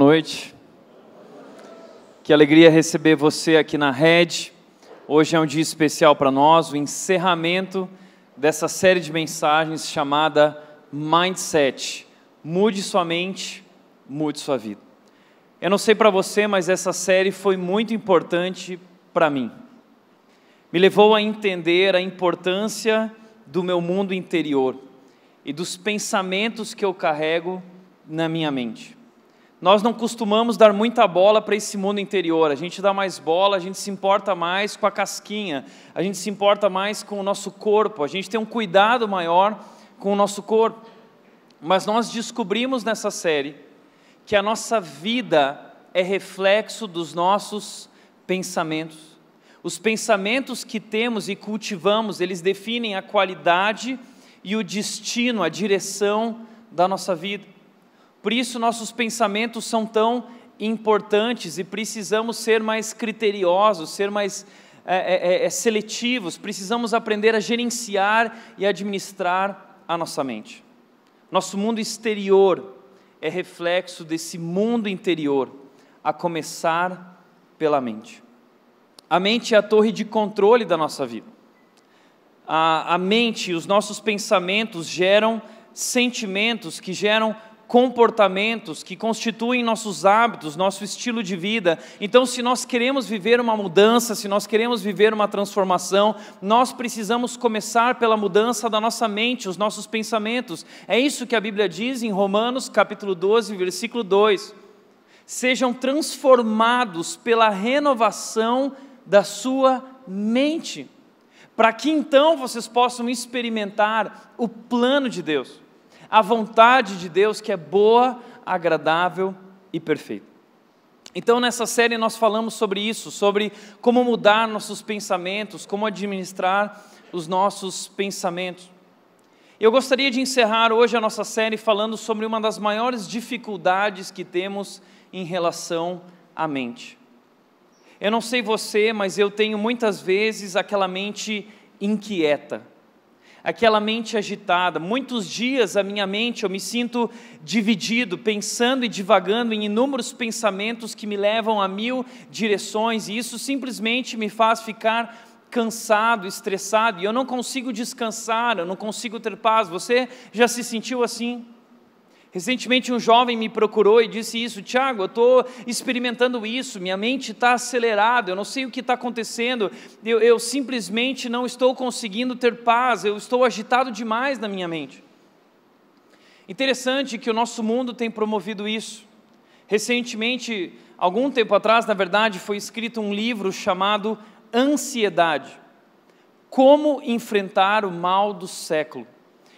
Noite. Que alegria receber você aqui na Rede. Hoje é um dia especial para nós, o encerramento dessa série de mensagens chamada Mindset. Mude sua mente, mude sua vida. Eu não sei para você, mas essa série foi muito importante para mim. Me levou a entender a importância do meu mundo interior e dos pensamentos que eu carrego na minha mente. Nós não costumamos dar muita bola para esse mundo interior, a gente dá mais bola, a gente se importa mais com a casquinha, a gente se importa mais com o nosso corpo, a gente tem um cuidado maior com o nosso corpo. Mas nós descobrimos nessa série que a nossa vida é reflexo dos nossos pensamentos. Os pensamentos que temos e cultivamos, eles definem a qualidade e o destino, a direção da nossa vida. Por isso, nossos pensamentos são tão importantes e precisamos ser mais criteriosos, ser mais é, é, é, seletivos, precisamos aprender a gerenciar e administrar a nossa mente. Nosso mundo exterior é reflexo desse mundo interior, a começar pela mente. A mente é a torre de controle da nossa vida. A, a mente, os nossos pensamentos geram sentimentos que geram comportamentos que constituem nossos hábitos, nosso estilo de vida. Então, se nós queremos viver uma mudança, se nós queremos viver uma transformação, nós precisamos começar pela mudança da nossa mente, os nossos pensamentos. É isso que a Bíblia diz em Romanos, capítulo 12, versículo 2. Sejam transformados pela renovação da sua mente, para que então vocês possam experimentar o plano de Deus a vontade de Deus que é boa, agradável e perfeita. Então, nessa série, nós falamos sobre isso, sobre como mudar nossos pensamentos, como administrar os nossos pensamentos. Eu gostaria de encerrar hoje a nossa série falando sobre uma das maiores dificuldades que temos em relação à mente. Eu não sei você, mas eu tenho muitas vezes aquela mente inquieta aquela mente agitada. Muitos dias a minha mente eu me sinto dividido, pensando e divagando em inúmeros pensamentos que me levam a mil direções, e isso simplesmente me faz ficar cansado, estressado, e eu não consigo descansar, eu não consigo ter paz. Você já se sentiu assim? Recentemente um jovem me procurou e disse isso, Tiago, eu estou experimentando isso, minha mente está acelerada, eu não sei o que está acontecendo, eu, eu simplesmente não estou conseguindo ter paz, eu estou agitado demais na minha mente. Interessante que o nosso mundo tem promovido isso. Recentemente, algum tempo atrás, na verdade, foi escrito um livro chamado Ansiedade: Como enfrentar o mal do século.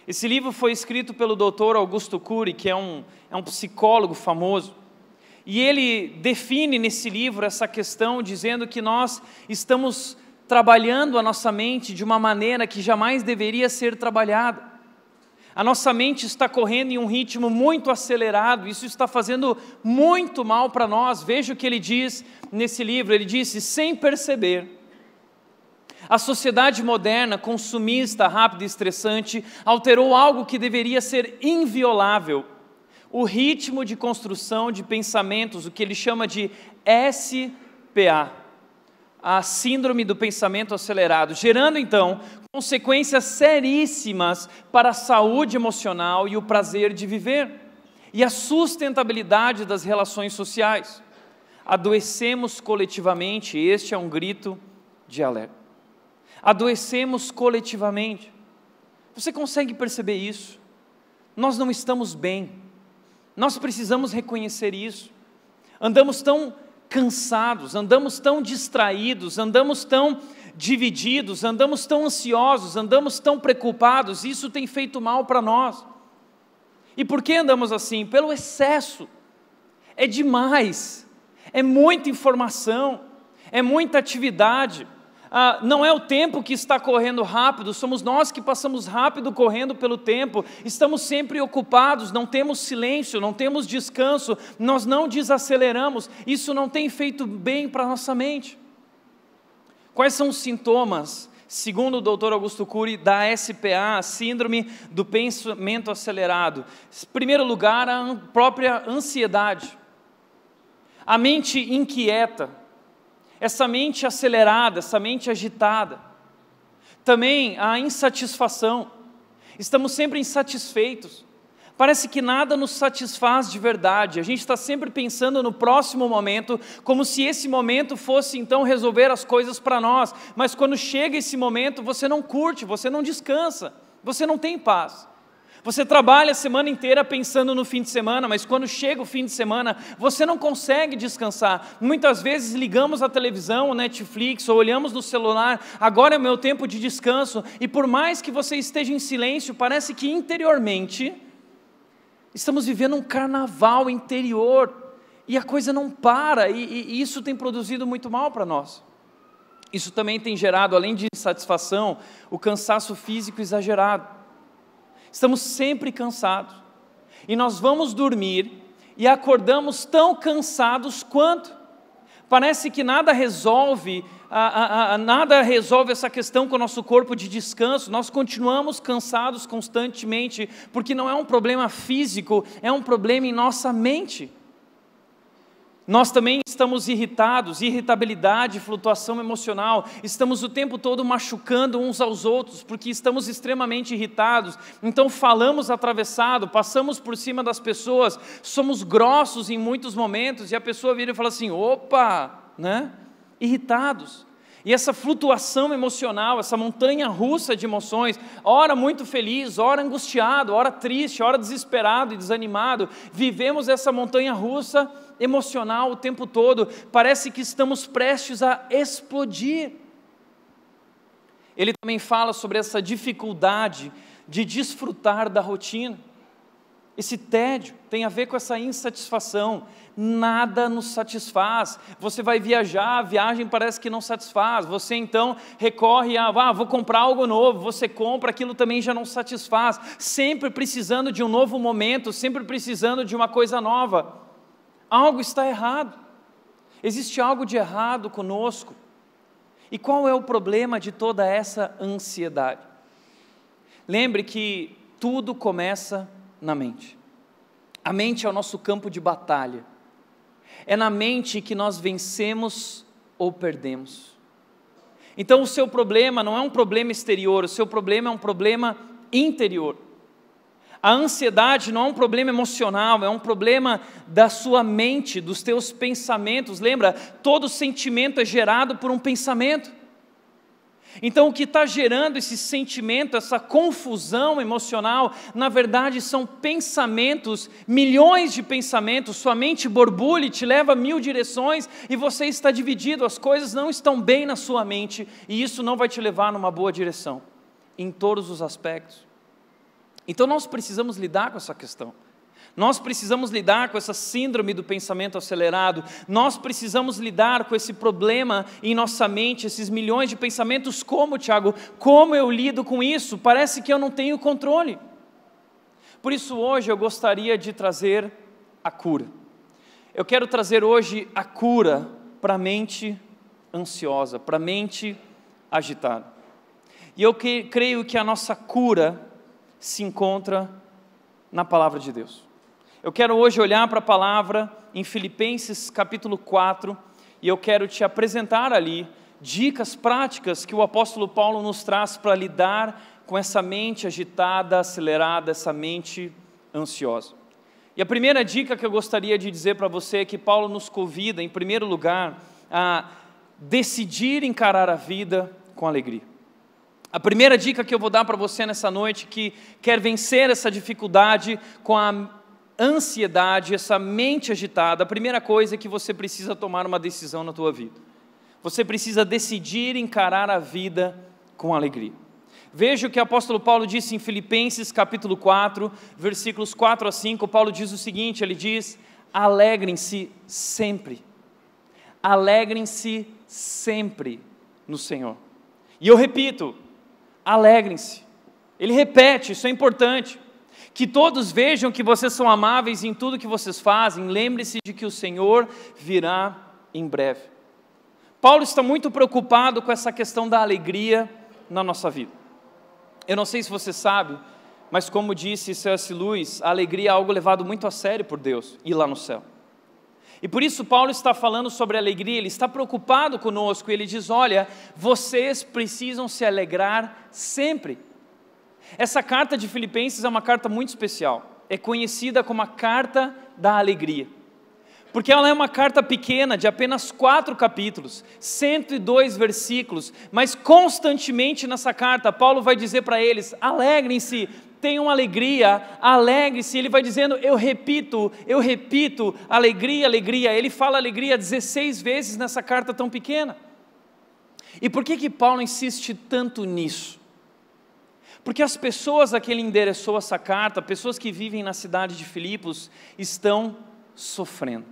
Esse livro foi escrito pelo Dr. Augusto Cury, que é um, é um psicólogo famoso. E ele define nesse livro essa questão, dizendo que nós estamos trabalhando a nossa mente de uma maneira que jamais deveria ser trabalhada. A nossa mente está correndo em um ritmo muito acelerado, isso está fazendo muito mal para nós. Veja o que ele diz nesse livro: ele disse, sem perceber, a sociedade moderna, consumista, rápida e estressante, alterou algo que deveria ser inviolável: o ritmo de construção de pensamentos, o que ele chama de SPA, a Síndrome do Pensamento Acelerado, gerando então consequências seríssimas para a saúde emocional e o prazer de viver, e a sustentabilidade das relações sociais. Adoecemos coletivamente, este é um grito de alerta adoecemos coletivamente. Você consegue perceber isso? Nós não estamos bem, nós precisamos reconhecer isso. Andamos tão cansados, andamos tão distraídos, andamos tão divididos, andamos tão ansiosos, andamos tão preocupados, isso tem feito mal para nós. E por que andamos assim? Pelo excesso. É demais, é muita informação, é muita atividade ah, não é o tempo que está correndo rápido, somos nós que passamos rápido correndo pelo tempo, estamos sempre ocupados, não temos silêncio, não temos descanso, nós não desaceleramos, isso não tem feito bem para a nossa mente. Quais são os sintomas, segundo o Dr. Augusto Cury, da SPA, Síndrome do Pensamento Acelerado? Em primeiro lugar, a própria ansiedade. a mente inquieta, essa mente acelerada, essa mente agitada. Também a insatisfação, estamos sempre insatisfeitos. Parece que nada nos satisfaz de verdade. A gente está sempre pensando no próximo momento, como se esse momento fosse então resolver as coisas para nós. Mas quando chega esse momento, você não curte, você não descansa, você não tem paz. Você trabalha a semana inteira pensando no fim de semana, mas quando chega o fim de semana, você não consegue descansar. Muitas vezes ligamos a televisão, o Netflix, ou olhamos no celular, agora é o meu tempo de descanso, e por mais que você esteja em silêncio, parece que interiormente Estamos vivendo um carnaval interior e a coisa não para, e, e isso tem produzido muito mal para nós. Isso também tem gerado, além de insatisfação, o cansaço físico exagerado. Estamos sempre cansados e nós vamos dormir e acordamos tão cansados quanto. Parece que nada resolve a, a, nada resolve essa questão com o nosso corpo de descanso, nós continuamos cansados constantemente, porque não é um problema físico, é um problema em nossa mente. Nós também estamos irritados, irritabilidade, flutuação emocional, estamos o tempo todo machucando uns aos outros, porque estamos extremamente irritados, então falamos atravessado, passamos por cima das pessoas, somos grossos em muitos momentos, e a pessoa vira e fala assim: opa, né? irritados. E essa flutuação emocional, essa montanha russa de emoções, ora muito feliz, ora angustiado, ora triste, ora desesperado e desanimado, vivemos essa montanha russa emocional o tempo todo, parece que estamos prestes a explodir. Ele também fala sobre essa dificuldade de desfrutar da rotina. Esse tédio tem a ver com essa insatisfação. Nada nos satisfaz. Você vai viajar, a viagem parece que não satisfaz. Você então recorre a, ah, vou comprar algo novo. Você compra, aquilo também já não satisfaz. Sempre precisando de um novo momento, sempre precisando de uma coisa nova. Algo está errado. Existe algo de errado conosco. E qual é o problema de toda essa ansiedade? Lembre que tudo começa na mente. A mente é o nosso campo de batalha. É na mente que nós vencemos ou perdemos. Então, o seu problema não é um problema exterior, o seu problema é um problema interior. A ansiedade não é um problema emocional, é um problema da sua mente, dos teus pensamentos. Lembra? Todo sentimento é gerado por um pensamento. Então, o que está gerando esse sentimento, essa confusão emocional, na verdade são pensamentos, milhões de pensamentos, sua mente borbulha e te leva a mil direções e você está dividido, as coisas não estão bem na sua mente e isso não vai te levar numa boa direção, em todos os aspectos. Então, nós precisamos lidar com essa questão. Nós precisamos lidar com essa síndrome do pensamento acelerado, nós precisamos lidar com esse problema em nossa mente, esses milhões de pensamentos. Como, Tiago? Como eu lido com isso? Parece que eu não tenho controle. Por isso, hoje eu gostaria de trazer a cura. Eu quero trazer hoje a cura para a mente ansiosa, para a mente agitada. E eu que, creio que a nossa cura se encontra na palavra de Deus. Eu quero hoje olhar para a palavra em Filipenses capítulo 4 e eu quero te apresentar ali dicas práticas que o apóstolo Paulo nos traz para lidar com essa mente agitada, acelerada, essa mente ansiosa. E a primeira dica que eu gostaria de dizer para você é que Paulo nos convida, em primeiro lugar, a decidir encarar a vida com alegria. A primeira dica que eu vou dar para você nessa noite que quer vencer essa dificuldade com a ansiedade, essa mente agitada, a primeira coisa é que você precisa tomar uma decisão na tua vida. Você precisa decidir encarar a vida com alegria. Veja o que o apóstolo Paulo disse em Filipenses capítulo 4, versículos 4 a 5. Paulo diz o seguinte: ele diz: alegrem-se sempre, alegrem-se sempre no Senhor. E eu repito, alegrem-se. Ele repete, isso é importante. Que todos vejam que vocês são amáveis em tudo que vocês fazem. Lembre-se de que o Senhor virá em breve. Paulo está muito preocupado com essa questão da alegria na nossa vida. Eu não sei se você sabe, mas como disse C.S. Lewis, a alegria é algo levado muito a sério por Deus e lá no céu. E por isso Paulo está falando sobre alegria, ele está preocupado conosco, ele diz: olha, vocês precisam se alegrar sempre. Essa carta de Filipenses é uma carta muito especial, é conhecida como a carta da alegria. Porque ela é uma carta pequena, de apenas quatro capítulos, 102 versículos, mas constantemente nessa carta, Paulo vai dizer para eles: alegrem-se, tenham alegria, alegre-se. Ele vai dizendo: eu repito, eu repito, alegria, alegria. Ele fala alegria 16 vezes nessa carta tão pequena. E por que que Paulo insiste tanto nisso? Porque as pessoas a que ele endereçou essa carta, pessoas que vivem na cidade de Filipos, estão sofrendo.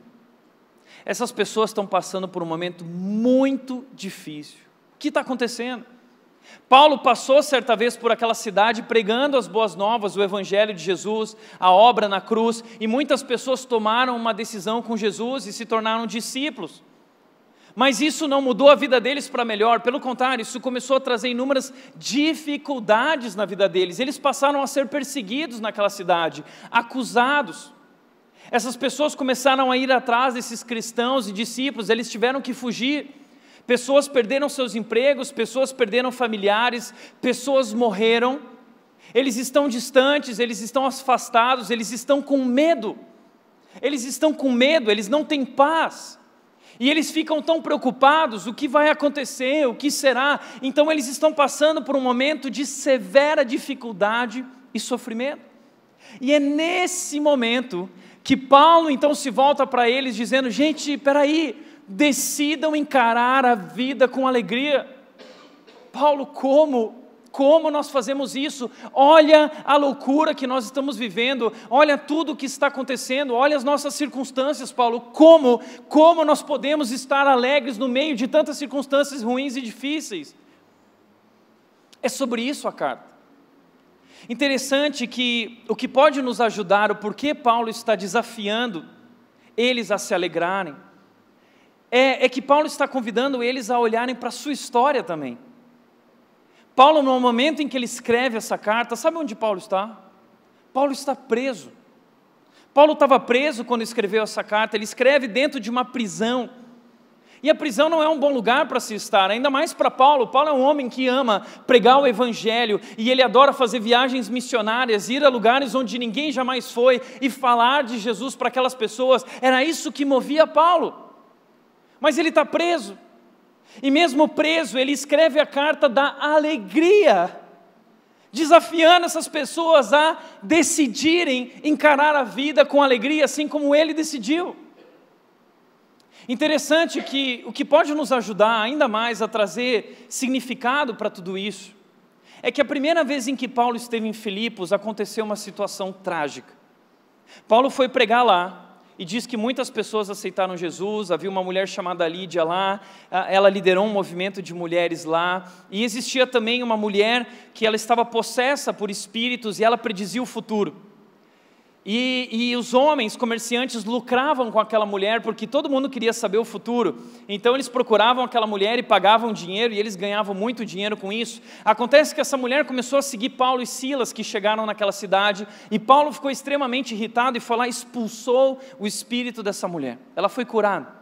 Essas pessoas estão passando por um momento muito difícil. O que está acontecendo? Paulo passou certa vez por aquela cidade pregando as boas novas, o Evangelho de Jesus, a obra na cruz, e muitas pessoas tomaram uma decisão com Jesus e se tornaram discípulos. Mas isso não mudou a vida deles para melhor, pelo contrário, isso começou a trazer inúmeras dificuldades na vida deles. Eles passaram a ser perseguidos naquela cidade, acusados. Essas pessoas começaram a ir atrás desses cristãos e discípulos, eles tiveram que fugir. Pessoas perderam seus empregos, pessoas perderam familiares, pessoas morreram. Eles estão distantes, eles estão afastados, eles estão com medo. Eles estão com medo, eles não têm paz. E eles ficam tão preocupados: o que vai acontecer, o que será? Então eles estão passando por um momento de severa dificuldade e sofrimento. E é nesse momento que Paulo então se volta para eles dizendo: gente, peraí, decidam encarar a vida com alegria. Paulo, como? Como nós fazemos isso? Olha a loucura que nós estamos vivendo, olha tudo o que está acontecendo, olha as nossas circunstâncias, Paulo. Como, como nós podemos estar alegres no meio de tantas circunstâncias ruins e difíceis? É sobre isso a carta. Interessante que o que pode nos ajudar, o porquê Paulo está desafiando eles a se alegrarem, é, é que Paulo está convidando eles a olharem para a sua história também. Paulo, no momento em que ele escreve essa carta, sabe onde Paulo está? Paulo está preso. Paulo estava preso quando escreveu essa carta, ele escreve dentro de uma prisão. E a prisão não é um bom lugar para se estar, ainda mais para Paulo. Paulo é um homem que ama pregar o Evangelho e ele adora fazer viagens missionárias, ir a lugares onde ninguém jamais foi e falar de Jesus para aquelas pessoas. Era isso que movia Paulo. Mas ele está preso. E mesmo preso, ele escreve a carta da alegria, desafiando essas pessoas a decidirem encarar a vida com alegria, assim como ele decidiu. Interessante que o que pode nos ajudar ainda mais a trazer significado para tudo isso é que a primeira vez em que Paulo esteve em Filipos aconteceu uma situação trágica. Paulo foi pregar lá e diz que muitas pessoas aceitaram Jesus. Havia uma mulher chamada Lídia lá, ela liderou um movimento de mulheres lá, e existia também uma mulher que ela estava possessa por espíritos e ela predizia o futuro. E, e, os homens comerciantes lucravam com aquela mulher porque todo mundo queria saber o futuro. Então eles procuravam aquela mulher e pagavam dinheiro e eles ganhavam muito dinheiro com isso. Acontece que essa mulher começou a seguir Paulo e Silas que chegaram naquela cidade e Paulo ficou extremamente irritado e foi lá expulsou o espírito dessa mulher. Ela foi curada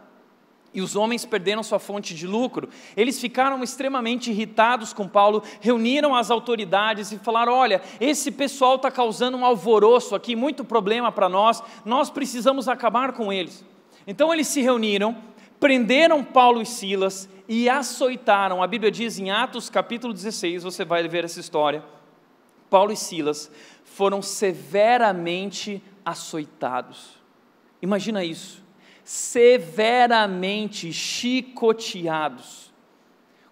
e os homens perderam sua fonte de lucro. Eles ficaram extremamente irritados com Paulo, reuniram as autoridades e falaram: Olha, esse pessoal está causando um alvoroço aqui, muito problema para nós, nós precisamos acabar com eles. Então eles se reuniram, prenderam Paulo e Silas e açoitaram. A Bíblia diz em Atos capítulo 16, você vai ver essa história. Paulo e Silas foram severamente açoitados. Imagina isso severamente chicoteados,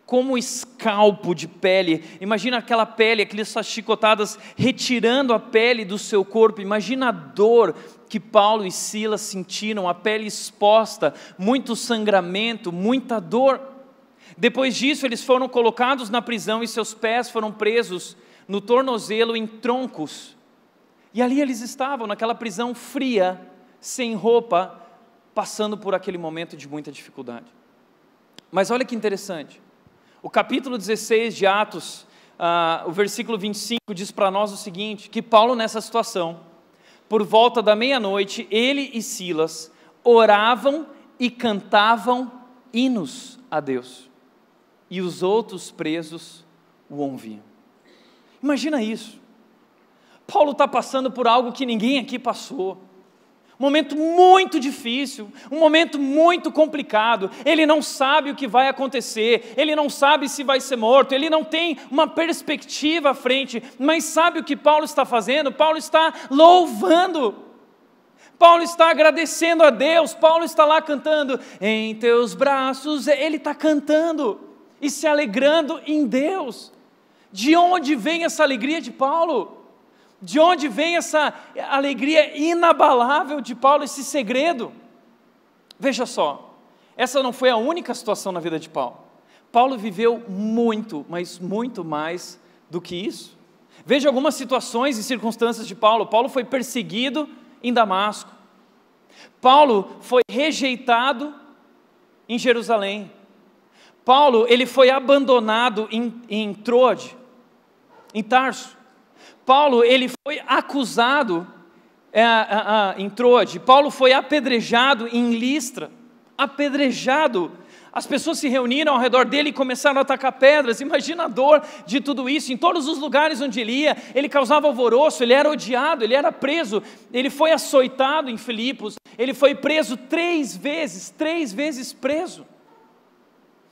como escalpo de pele. Imagina aquela pele, aquelas chicotadas retirando a pele do seu corpo. Imagina a dor que Paulo e Silas sentiram, a pele exposta, muito sangramento, muita dor. Depois disso, eles foram colocados na prisão e seus pés foram presos no tornozelo em troncos. E ali eles estavam, naquela prisão fria, sem roupa, passando por aquele momento de muita dificuldade. Mas olha que interessante, o capítulo 16 de Atos, uh, o versículo 25 diz para nós o seguinte: que Paulo nessa situação, por volta da meia-noite, ele e Silas oravam e cantavam hinos a Deus, e os outros presos o ouviam. Imagina isso. Paulo está passando por algo que ninguém aqui passou um momento muito difícil, um momento muito complicado. Ele não sabe o que vai acontecer, ele não sabe se vai ser morto, ele não tem uma perspectiva à frente, mas sabe o que Paulo está fazendo? Paulo está louvando. Paulo está agradecendo a Deus, Paulo está lá cantando, em teus braços, ele está cantando e se alegrando em Deus. De onde vem essa alegria de Paulo? De onde vem essa alegria inabalável de Paulo, esse segredo? Veja só, essa não foi a única situação na vida de Paulo. Paulo viveu muito, mas muito mais do que isso. Veja algumas situações e circunstâncias de Paulo. Paulo foi perseguido em Damasco. Paulo foi rejeitado em Jerusalém. Paulo ele foi abandonado em, em Troade, em Tarso. Paulo ele foi acusado é, em Troade, Paulo foi apedrejado em Listra, apedrejado. As pessoas se reuniram ao redor dele e começaram a atacar pedras. Imagina a dor de tudo isso. Em todos os lugares onde ele ia, ele causava alvoroço, ele era odiado, ele era preso. Ele foi açoitado em Filipos, ele foi preso três vezes, três vezes preso.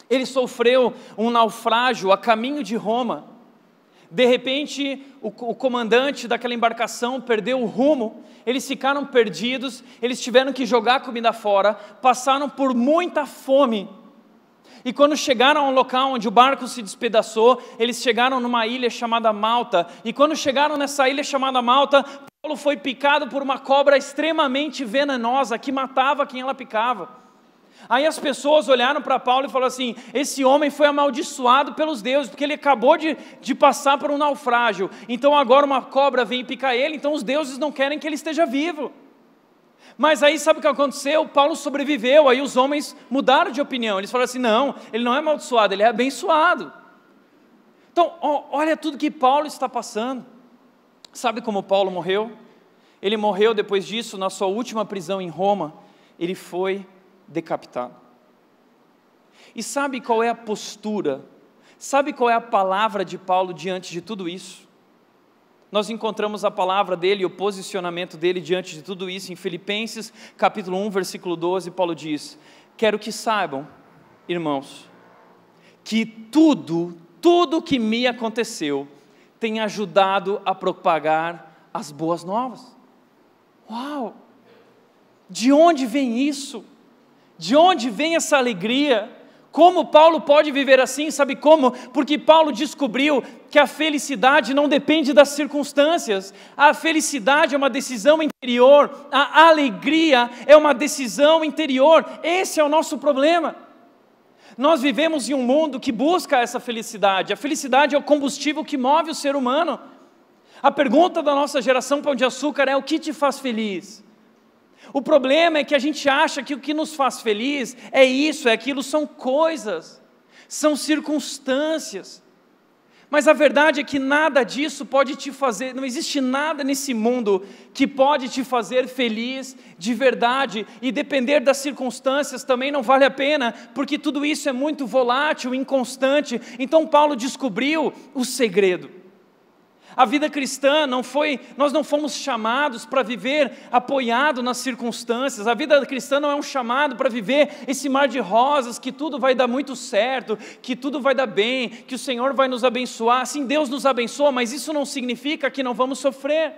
Ele sofreu um naufrágio a caminho de Roma. De repente, o, o, comandante daquela embarcação perdeu o rumo, eles ficaram perdidos, eles tiveram que jogar comida fora, passaram por muita fome. E quando chegaram ao local onde o barco se despedaçou, eles chegaram numa ilha chamada Malta. E quando chegaram nessa ilha chamada Malta, Paulo foi picado por uma cobra extremamente venenosa que matava quem ela picava. Aí as pessoas olharam para Paulo e falaram assim: esse homem foi amaldiçoado pelos deuses, porque ele acabou de, de passar por um naufrágio. Então agora uma cobra vem picar ele, então os deuses não querem que ele esteja vivo. Mas aí sabe o que aconteceu? Paulo sobreviveu, aí os homens mudaram de opinião. Eles falaram assim: não, ele não é amaldiçoado, ele é abençoado. Então, olha tudo que Paulo está passando. Sabe como Paulo morreu? Ele morreu depois disso, na sua última prisão em Roma. Ele foi decapitado. E sabe qual é a postura? Sabe qual é a palavra de Paulo diante de tudo isso? Nós encontramos a palavra dele, o posicionamento dele diante de tudo isso em Filipenses, capítulo 1, versículo 12, Paulo diz: "Quero que saibam, irmãos, que tudo, tudo que me aconteceu tem ajudado a propagar as boas novas." Uau! De onde vem isso? De onde vem essa alegria? Como Paulo pode viver assim? Sabe como? Porque Paulo descobriu que a felicidade não depende das circunstâncias. A felicidade é uma decisão interior, a alegria é uma decisão interior. Esse é o nosso problema. Nós vivemos em um mundo que busca essa felicidade. A felicidade é o combustível que move o ser humano. A pergunta da nossa geração Pão de Açúcar é: o que te faz feliz? O problema é que a gente acha que o que nos faz feliz é isso, é aquilo, são coisas, são circunstâncias. Mas a verdade é que nada disso pode te fazer, não existe nada nesse mundo que pode te fazer feliz de verdade, e depender das circunstâncias também não vale a pena, porque tudo isso é muito volátil, inconstante. Então Paulo descobriu o segredo. A vida cristã não foi, nós não fomos chamados para viver apoiado nas circunstâncias. A vida cristã não é um chamado para viver esse mar de rosas, que tudo vai dar muito certo, que tudo vai dar bem, que o Senhor vai nos abençoar. Sim, Deus nos abençoa, mas isso não significa que não vamos sofrer.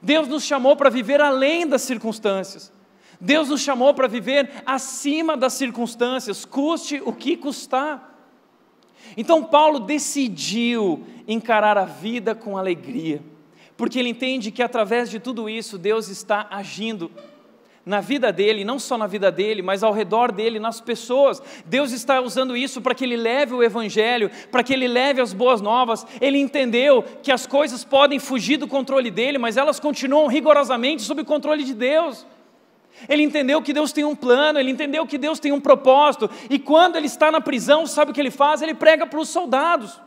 Deus nos chamou para viver além das circunstâncias. Deus nos chamou para viver acima das circunstâncias, custe o que custar. Então Paulo decidiu encarar a vida com alegria, porque ele entende que através de tudo isso Deus está agindo na vida dele, não só na vida dele, mas ao redor dele, nas pessoas. Deus está usando isso para que ele leve o evangelho, para que ele leve as boas novas. Ele entendeu que as coisas podem fugir do controle dele, mas elas continuam rigorosamente sob o controle de Deus. Ele entendeu que Deus tem um plano, ele entendeu que Deus tem um propósito, e quando ele está na prisão, sabe o que ele faz? Ele prega para os soldados.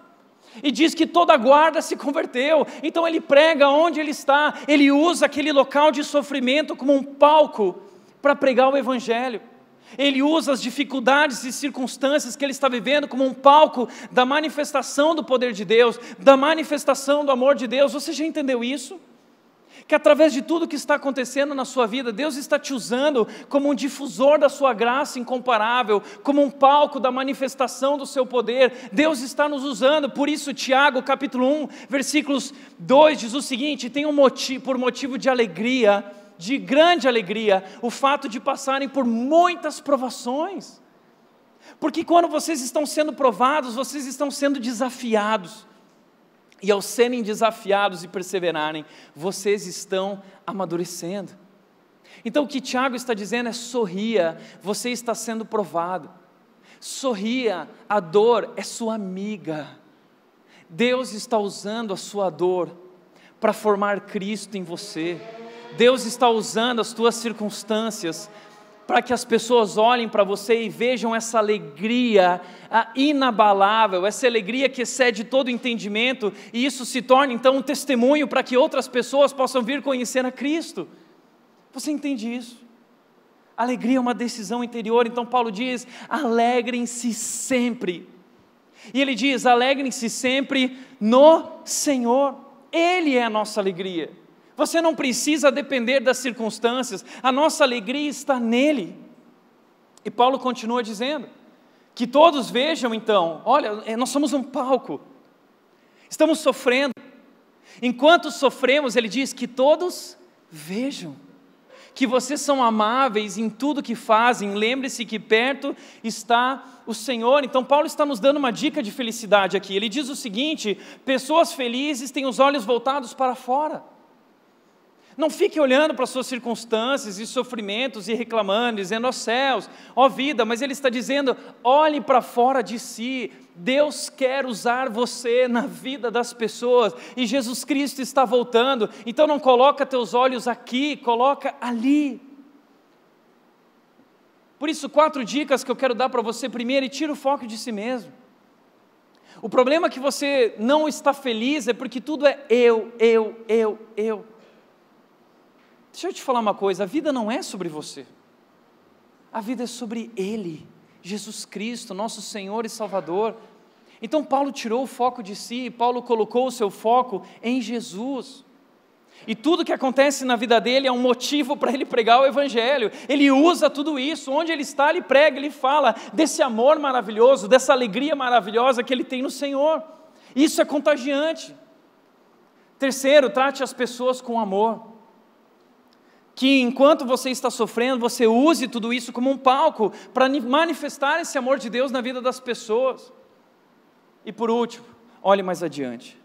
E diz que toda a guarda se converteu. Então ele prega onde ele está, ele usa aquele local de sofrimento como um palco para pregar o Evangelho. Ele usa as dificuldades e circunstâncias que ele está vivendo como um palco da manifestação do poder de Deus, da manifestação do amor de Deus. Você já entendeu isso? Que através de tudo que está acontecendo na sua vida, Deus está te usando como um difusor da sua graça incomparável, como um palco da manifestação do seu poder. Deus está nos usando, por isso, Tiago, capítulo 1, versículos 2, diz o seguinte: tem um motivo, por motivo de alegria de grande alegria o fato de passarem por muitas provações. Porque quando vocês estão sendo provados, vocês estão sendo desafiados. E ao serem desafiados e perseverarem, vocês estão amadurecendo. Então o que Tiago está dizendo é: sorria, você está sendo provado. Sorria, a dor é sua amiga. Deus está usando a sua dor para formar Cristo em você. Deus está usando as tuas circunstâncias para que as pessoas olhem para você e vejam essa alegria inabalável, essa alegria que excede todo entendimento, e isso se torna então um testemunho para que outras pessoas possam vir conhecer a Cristo. Você entende isso? Alegria é uma decisão interior, então Paulo diz: alegrem-se sempre. E ele diz: alegrem-se sempre no Senhor, Ele é a nossa alegria. Você não precisa depender das circunstâncias, a nossa alegria está nele. E Paulo continua dizendo: que todos vejam então, olha, é, nós somos um palco, estamos sofrendo. Enquanto sofremos, ele diz que todos vejam que vocês são amáveis em tudo que fazem, lembre-se que perto está o Senhor. Então, Paulo está nos dando uma dica de felicidade aqui. Ele diz o seguinte: pessoas felizes têm os olhos voltados para fora. Não fique olhando para as suas circunstâncias e sofrimentos e reclamando, dizendo, ó céus, ó vida, mas ele está dizendo, olhe para fora de si. Deus quer usar você na vida das pessoas e Jesus Cristo está voltando. Então não coloca teus olhos aqui, coloca ali. Por isso, quatro dicas que eu quero dar para você. Primeiro, e tira o foco de si mesmo. O problema é que você não está feliz é porque tudo é eu, eu, eu, eu. Deixa eu te falar uma coisa: a vida não é sobre você, a vida é sobre Ele, Jesus Cristo, nosso Senhor e Salvador. Então, Paulo tirou o foco de si, Paulo colocou o seu foco em Jesus. E tudo que acontece na vida dele é um motivo para ele pregar o Evangelho. Ele usa tudo isso, onde ele está, ele prega, ele fala desse amor maravilhoso, dessa alegria maravilhosa que ele tem no Senhor. Isso é contagiante. Terceiro, trate as pessoas com amor que enquanto você está sofrendo, você use tudo isso como um palco para manifestar esse amor de Deus na vida das pessoas. E por último, olhe mais adiante.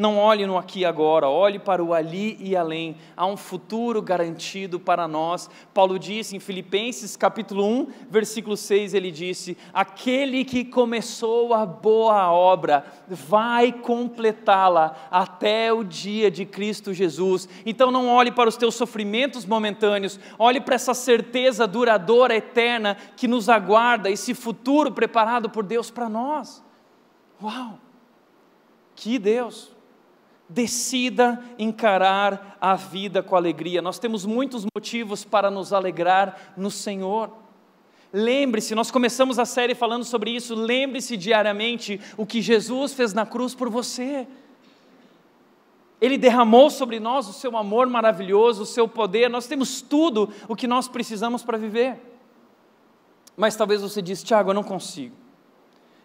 Não olhe no aqui e agora, olhe para o ali e além. Há um futuro garantido para nós. Paulo disse em Filipenses capítulo 1, versículo 6, ele disse: Aquele que começou a boa obra vai completá-la até o dia de Cristo Jesus. Então não olhe para os teus sofrimentos momentâneos, olhe para essa certeza duradoura, eterna que nos aguarda, esse futuro preparado por Deus para nós. Uau! Que Deus! Decida encarar a vida com alegria. Nós temos muitos motivos para nos alegrar no Senhor. Lembre-se, nós começamos a série falando sobre isso. Lembre-se diariamente o que Jesus fez na cruz por você. Ele derramou sobre nós o seu amor maravilhoso, o seu poder. Nós temos tudo o que nós precisamos para viver. Mas talvez você diz, Tiago, eu não consigo.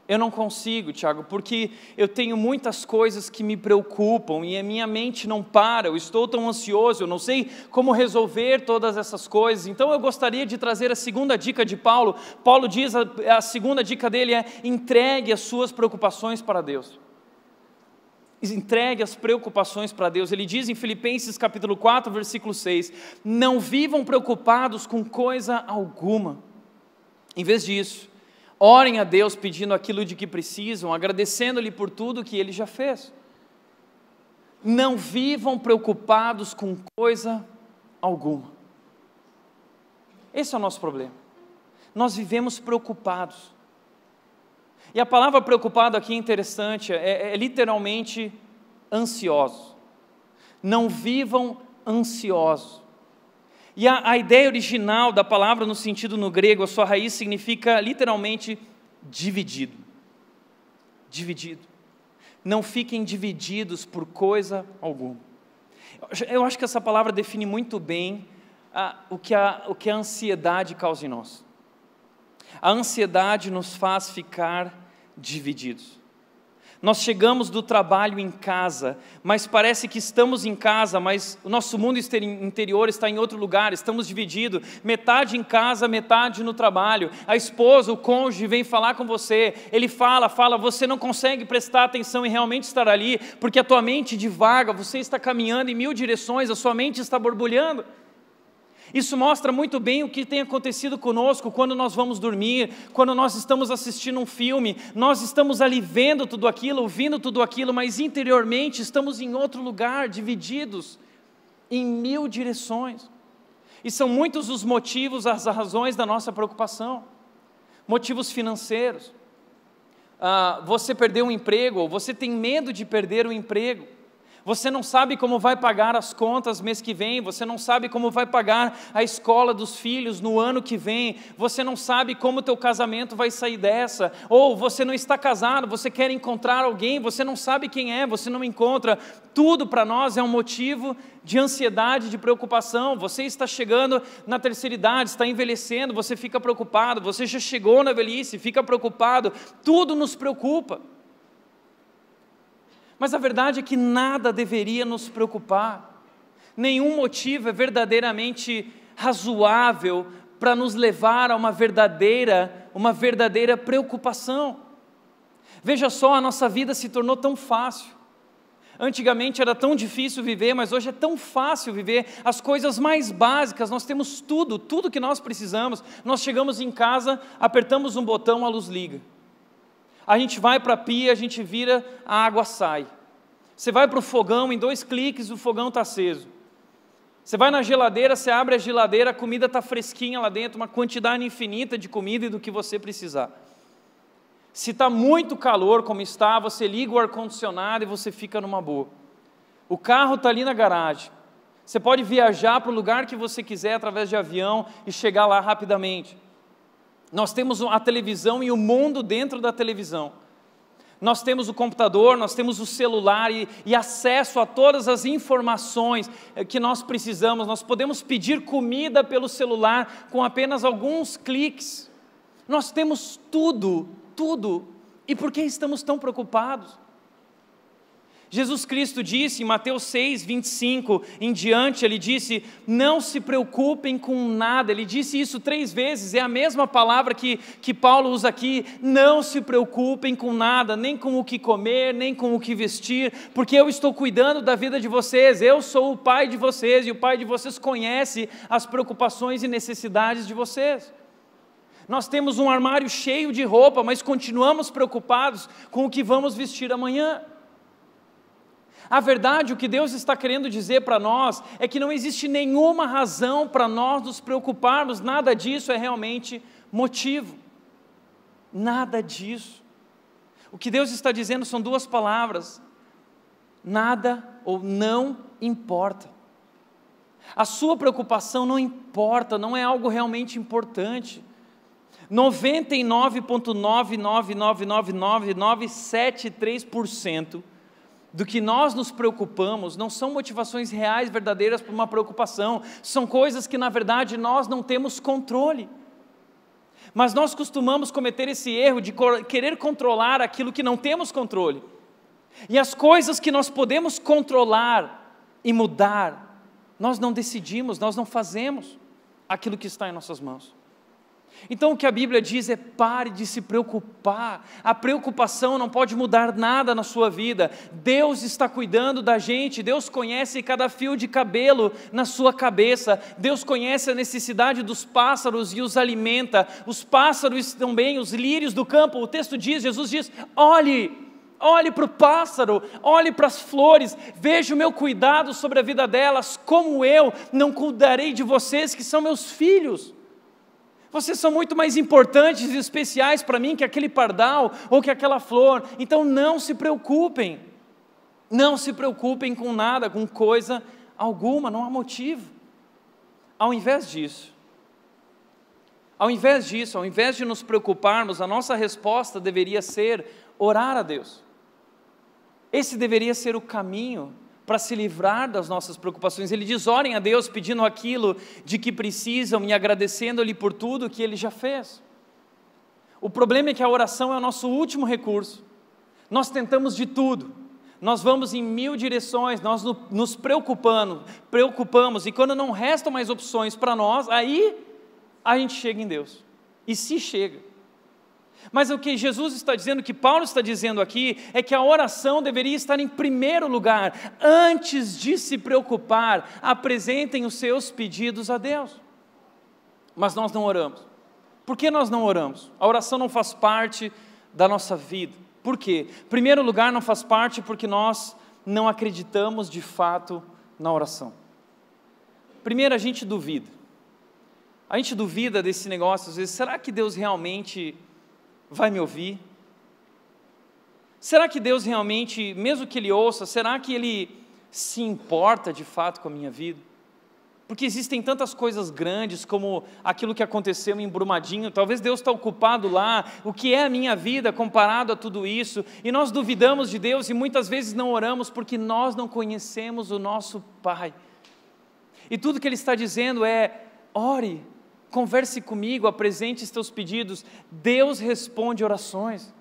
Eu não consigo, Tiago, porque eu tenho muitas coisas que me preocupam e a minha mente não para, eu estou tão ansioso, eu não sei como resolver todas essas coisas. Então eu gostaria de trazer a segunda dica de Paulo. Paulo diz, a, a segunda dica dele é: entregue as suas preocupações para Deus. Entregue as preocupações para Deus. Ele diz em Filipenses capítulo 4, versículo 6: Não vivam preocupados com coisa alguma. Em vez disso, Orem a Deus pedindo aquilo de que precisam, agradecendo-lhe por tudo que ele já fez. Não vivam preocupados com coisa alguma. Esse é o nosso problema. Nós vivemos preocupados. E a palavra preocupado aqui é interessante, é, é literalmente ansiosos. Não vivam ansiosos. E a, a ideia original da palavra, no sentido no grego, a sua raiz significa literalmente dividido. Dividido. Não fiquem divididos por coisa alguma. Eu acho que essa palavra define muito bem ah, o, que a, o que a ansiedade causa em nós. A ansiedade nos faz ficar divididos. Nós chegamos do trabalho em casa, mas parece que estamos em casa, mas o nosso mundo interior está em outro lugar, estamos divididos, metade em casa, metade no trabalho. A esposa, o cônjuge vem falar com você, ele fala, fala, você não consegue prestar atenção e realmente estar ali, porque a tua mente divaga, você está caminhando em mil direções, a sua mente está borbulhando. Isso mostra muito bem o que tem acontecido conosco quando nós vamos dormir, quando nós estamos assistindo um filme, nós estamos ali vendo tudo aquilo, ouvindo tudo aquilo, mas interiormente estamos em outro lugar, divididos em mil direções. E são muitos os motivos, as razões da nossa preocupação. Motivos financeiros. Ah, você perdeu um emprego, ou você tem medo de perder o emprego. Você não sabe como vai pagar as contas mês que vem, você não sabe como vai pagar a escola dos filhos no ano que vem, você não sabe como o teu casamento vai sair dessa, ou você não está casado, você quer encontrar alguém, você não sabe quem é, você não encontra. Tudo para nós é um motivo de ansiedade, de preocupação. Você está chegando na terceira idade, está envelhecendo, você fica preocupado, você já chegou na velhice, fica preocupado. Tudo nos preocupa. Mas a verdade é que nada deveria nos preocupar, nenhum motivo é verdadeiramente razoável para nos levar a uma verdadeira, uma verdadeira preocupação. Veja só, a nossa vida se tornou tão fácil. Antigamente era tão difícil viver, mas hoje é tão fácil viver. As coisas mais básicas, nós temos tudo, tudo que nós precisamos. Nós chegamos em casa, apertamos um botão, a luz liga. A gente vai para a pia, a gente vira, a água sai. Você vai para o fogão, em dois cliques o fogão está aceso. Você vai na geladeira, você abre a geladeira, a comida está fresquinha lá dentro, uma quantidade infinita de comida e do que você precisar. Se está muito calor, como está, você liga o ar-condicionado e você fica numa boa. O carro está ali na garagem. Você pode viajar para o lugar que você quiser através de avião e chegar lá rapidamente. Nós temos a televisão e o mundo dentro da televisão. Nós temos o computador, nós temos o celular e, e, acesso a todas as informações eh, que nós precisamos. Nós podemos pedir comida pelo celular com apenas alguns cliques. Nós temos tudo, tudo. E por que estamos tão preocupados? Jesus Cristo disse em Mateus 6, 25 em diante, ele disse: Não se preocupem com nada. Ele disse isso três vezes, é a mesma palavra que, que Paulo usa aqui: Não se preocupem com nada, nem com o que comer, nem com o que vestir, porque eu estou cuidando da vida de vocês. Eu sou o pai de vocês e o pai de vocês conhece as preocupações e necessidades de vocês. Nós temos um armário cheio de roupa, mas continuamos preocupados com o que vamos vestir amanhã. A verdade, o que Deus está querendo dizer para nós é que não existe nenhuma razão para nós nos preocuparmos, nada disso é realmente motivo. Nada disso. O que Deus está dizendo são duas palavras: nada ou não importa. A sua preocupação não importa, não é algo realmente importante. 99,9999973% do que nós nos preocupamos não são motivações reais, verdadeiras para uma preocupação, são coisas que na verdade nós não temos controle. Mas nós costumamos cometer esse erro de querer controlar aquilo que não temos controle. E as coisas que nós podemos controlar e mudar, nós não decidimos, nós não fazemos aquilo que está em nossas mãos. Então o que a Bíblia diz é pare de se preocupar. A preocupação não pode mudar nada na sua vida. Deus está cuidando da gente, Deus conhece cada fio de cabelo na sua cabeça. Deus conhece a necessidade dos pássaros e os alimenta. Os pássaros também, os lírios do campo. O texto diz, Jesus diz: "Olhe, Olhe para o pássaro, olhe para as flores, veja o meu cuidado sobre a vida delas, como eu não cuidarei de vocês que são meus filhos. Vocês são muito mais importantes e especiais para mim que aquele pardal ou que aquela flor. Então não se preocupem. Não se preocupem com nada, com coisa alguma, não há motivo. Ao invés disso, ao invés disso, ao invés de nos preocuparmos, a nossa resposta deveria ser orar a Deus. Esse deveria ser o caminho para se livrar das nossas preocupações. Ele diz: orem a Deus pedindo aquilo de que precisam e agradecendo-lhe por tudo que ele já fez. O problema é que a oração é o nosso último recurso. Nós tentamos de tudo, nós vamos em mil direções, nós nos preocupando, preocupamos, e quando não restam mais opções para nós, aí a gente chega em Deus. E se chega. Mas o que Jesus está dizendo, o que Paulo está dizendo aqui, é que a oração deveria estar em primeiro lugar. Antes de se preocupar, apresentem os seus pedidos a Deus. Mas nós não oramos. Por que nós não oramos? A oração não faz parte da nossa vida. Por quê? Primeiro lugar, não faz parte porque nós não acreditamos de fato na oração. Primeiro, a gente duvida. A gente duvida desse negócio, às vezes, será que Deus realmente vai me ouvir? Será que Deus realmente, mesmo que Ele ouça, será que Ele se importa de fato com a minha vida? Porque existem tantas coisas grandes como aquilo que aconteceu em Brumadinho, talvez Deus está ocupado lá, o que é a minha vida comparado a tudo isso, e nós duvidamos de Deus e muitas vezes não oramos porque nós não conhecemos o nosso Pai. E tudo que Ele está dizendo é: ore, converse comigo, apresente os teus pedidos. Deus responde orações.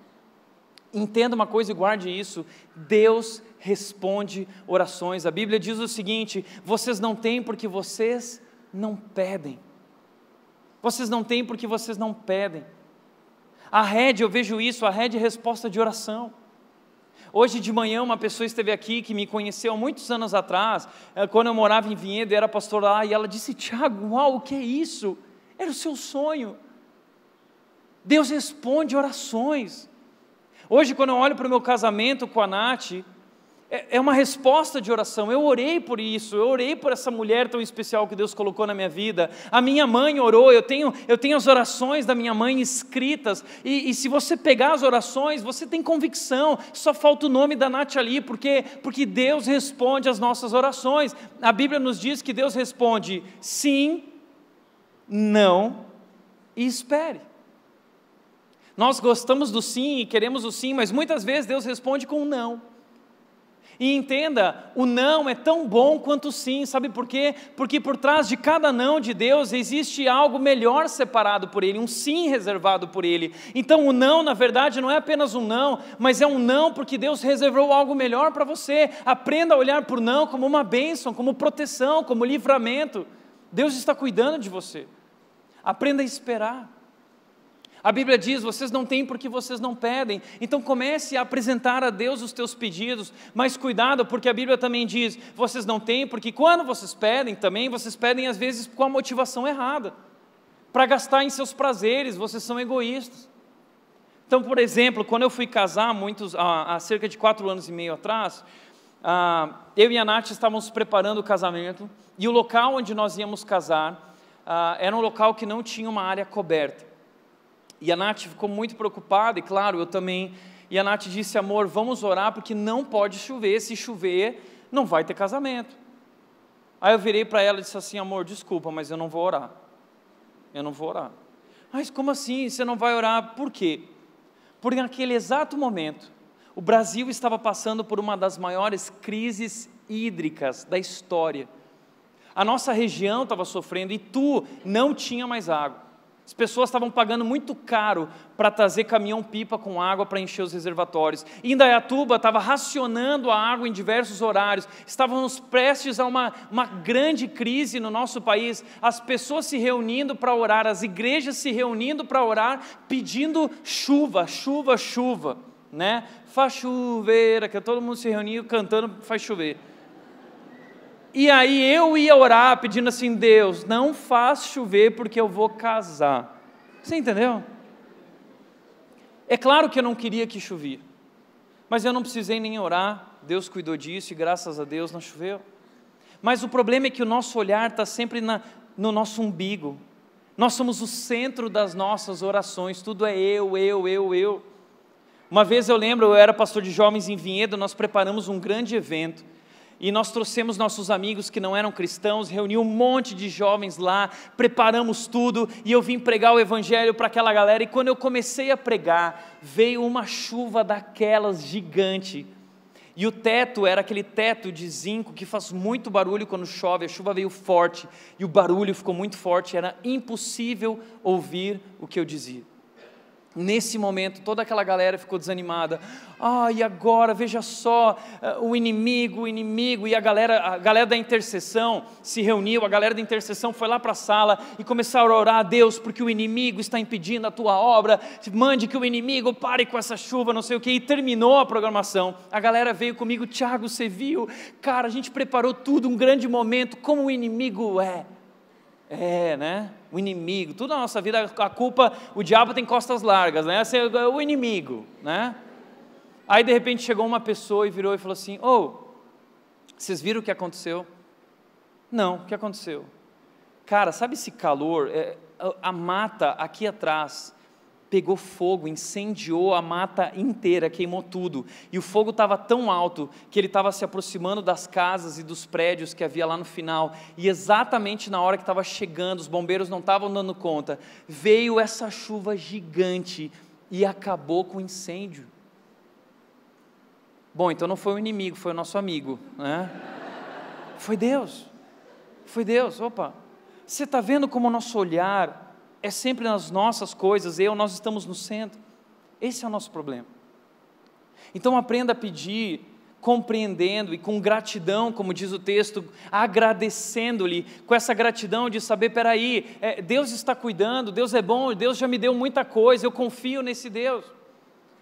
Entenda uma coisa e guarde isso: Deus responde orações. A Bíblia diz o seguinte: vocês não têm porque vocês não pedem. Vocês não têm porque vocês não pedem. A rede, eu vejo isso, a rede é resposta de oração. Hoje de manhã, uma pessoa esteve aqui que me conheceu há muitos anos atrás, eh, quando eu morava em Vinhedo e era pastor lá, e ela disse: Tiago, uau, o que é isso? Era o seu sonho. Deus responde orações. Hoje, quando eu olho para o meu casamento com a Nath, é, é uma resposta de oração. Eu orei por isso, eu orei por essa mulher tão especial que Deus colocou na minha vida. A minha mãe orou, eu tenho, eu tenho as orações da minha mãe escritas. E, e se você pegar as orações, você tem convicção. Só falta o nome da Nath ali, porque, porque Deus responde às nossas orações. A Bíblia nos diz que Deus responde sim não e espere. Nós gostamos do sim e queremos o sim, mas muitas vezes Deus responde com um não. E entenda, o não é tão bom quanto o sim, sabe por quê? Porque por trás de cada não de Deus existe algo melhor separado por Ele, um sim reservado por Ele. Então o não, na verdade, não é apenas um não, mas é um não porque Deus reservou algo melhor para você. Aprenda a olhar por não como uma bênção, como proteção, como livramento. Deus está cuidando de você. Aprenda a esperar. A Bíblia diz: vocês não têm porque vocês não pedem. Então comece a apresentar a Deus os teus pedidos, mas cuidado, porque a Bíblia também diz: vocês não têm porque quando vocês pedem também, vocês pedem às vezes com a motivação errada, para gastar em seus prazeres, vocês são egoístas. Então, por exemplo, quando eu fui casar, muitos, há, há cerca de quatro anos e meio atrás, ah, eu e a Nath estávamos preparando o casamento e o local onde nós íamos casar ah, era um local que não tinha uma área coberta. E a Nath ficou muito preocupada, e claro, eu também. E a Nath disse: amor, vamos orar porque não pode chover. Se chover, não vai ter casamento. Aí eu virei para ela e disse assim: amor, desculpa, mas eu não vou orar. Eu não vou orar. Mas como assim? Você não vai orar? Por quê? Porque naquele exato momento, o Brasil estava passando por uma das maiores crises hídricas da história. A nossa região estava sofrendo e tu não tinha mais água. As pessoas estavam pagando muito caro para trazer caminhão-pipa com água para encher os reservatórios. Indaiatuba estava racionando a água em diversos horários. Estávamos prestes a uma, uma grande crise no nosso país. As pessoas se reunindo para orar, as igrejas se reunindo para orar, pedindo chuva, chuva, chuva né? Faz chover, que todo mundo se reuniu cantando faz chover. E aí eu ia orar pedindo assim, Deus, não faz chover porque eu vou casar. Você entendeu? É claro que eu não queria que chovia, mas eu não precisei nem orar, Deus cuidou disso e graças a Deus não choveu. Mas o problema é que o nosso olhar está sempre na, no nosso umbigo. Nós somos o centro das nossas orações, tudo é eu, eu, eu, eu. Uma vez eu lembro, eu era pastor de jovens em Vinhedo, nós preparamos um grande evento. E nós trouxemos nossos amigos que não eram cristãos, reuni um monte de jovens lá, preparamos tudo e eu vim pregar o evangelho para aquela galera. E quando eu comecei a pregar, veio uma chuva daquelas gigante. E o teto era aquele teto de zinco que faz muito barulho quando chove, a chuva veio forte e o barulho ficou muito forte, era impossível ouvir o que eu dizia. Nesse momento, toda aquela galera ficou desanimada. Ah, e agora, veja só, eh, o inimigo, o inimigo. E a galera, a galera da intercessão se reuniu, a galera da intercessão foi lá para a sala e começaram a orar a Deus, porque o inimigo está impedindo a tua obra. Mande que o inimigo pare com essa chuva, não sei o que. E terminou a programação. A galera veio comigo, Tiago, você viu? Cara, a gente preparou tudo, um grande momento, como o inimigo é. É, né? O inimigo, tudo na nossa vida, a culpa, o diabo tem costas largas, né? É o inimigo, né? Aí de repente chegou uma pessoa e virou e falou assim: Ô, oh, vocês viram o que aconteceu? Não, o que aconteceu? Cara, sabe esse calor? É, a mata aqui atrás pegou fogo, incendiou a mata inteira, queimou tudo. E o fogo estava tão alto que ele estava se aproximando das casas e dos prédios que havia lá no final. E exatamente na hora que estava chegando, os bombeiros não estavam dando conta, veio essa chuva gigante e acabou com o incêndio. Bom, então não foi o inimigo, foi o nosso amigo, né? Foi Deus. Foi Deus. Opa. Você está vendo como o nosso olhar é sempre nas nossas coisas, eu, nós estamos no centro. Esse é o nosso problema. Então aprenda a pedir, compreendendo e com gratidão, como diz o texto, agradecendo-lhe, com essa gratidão de saber: peraí, é, Deus está cuidando, Deus é bom, Deus já me deu muita coisa, eu confio nesse Deus.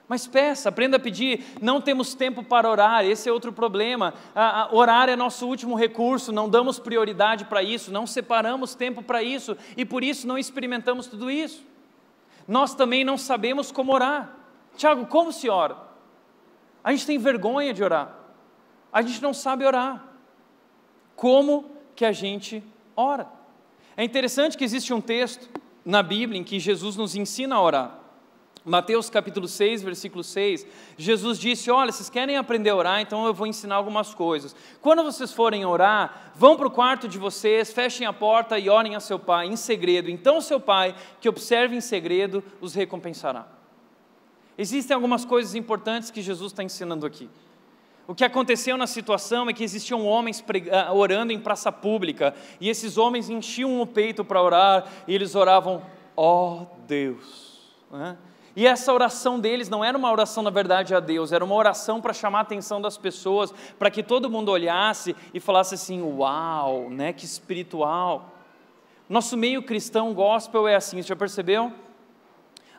Mas peça, aprenda a pedir. Não temos tempo para orar, esse é outro problema. A, a, orar é nosso último recurso, não damos prioridade para isso, não separamos tempo para isso e por isso não experimentamos tudo isso. Nós também não sabemos como orar. Tiago, como se ora? A gente tem vergonha de orar, a gente não sabe orar. Como que a gente ora? É interessante que existe um texto na Bíblia em que Jesus nos ensina a orar. Mateus capítulo 6, versículo 6, Jesus disse: Olha, vocês querem aprender a orar, então eu vou ensinar algumas coisas. Quando vocês forem orar, vão para o quarto de vocês, fechem a porta e orem a seu pai em segredo. Então, seu pai, que observe em segredo, os recompensará. Existem algumas coisas importantes que Jesus está ensinando aqui. O que aconteceu na situação é que existiam homens ah, orando em praça pública, e esses homens enchiam o peito para orar, e eles oravam, ó oh, Deus. Né? E essa oração deles não era uma oração, na verdade, a Deus, era uma oração para chamar a atenção das pessoas, para que todo mundo olhasse e falasse assim: Uau, né, que espiritual. Nosso meio cristão gospel é assim, você já percebeu?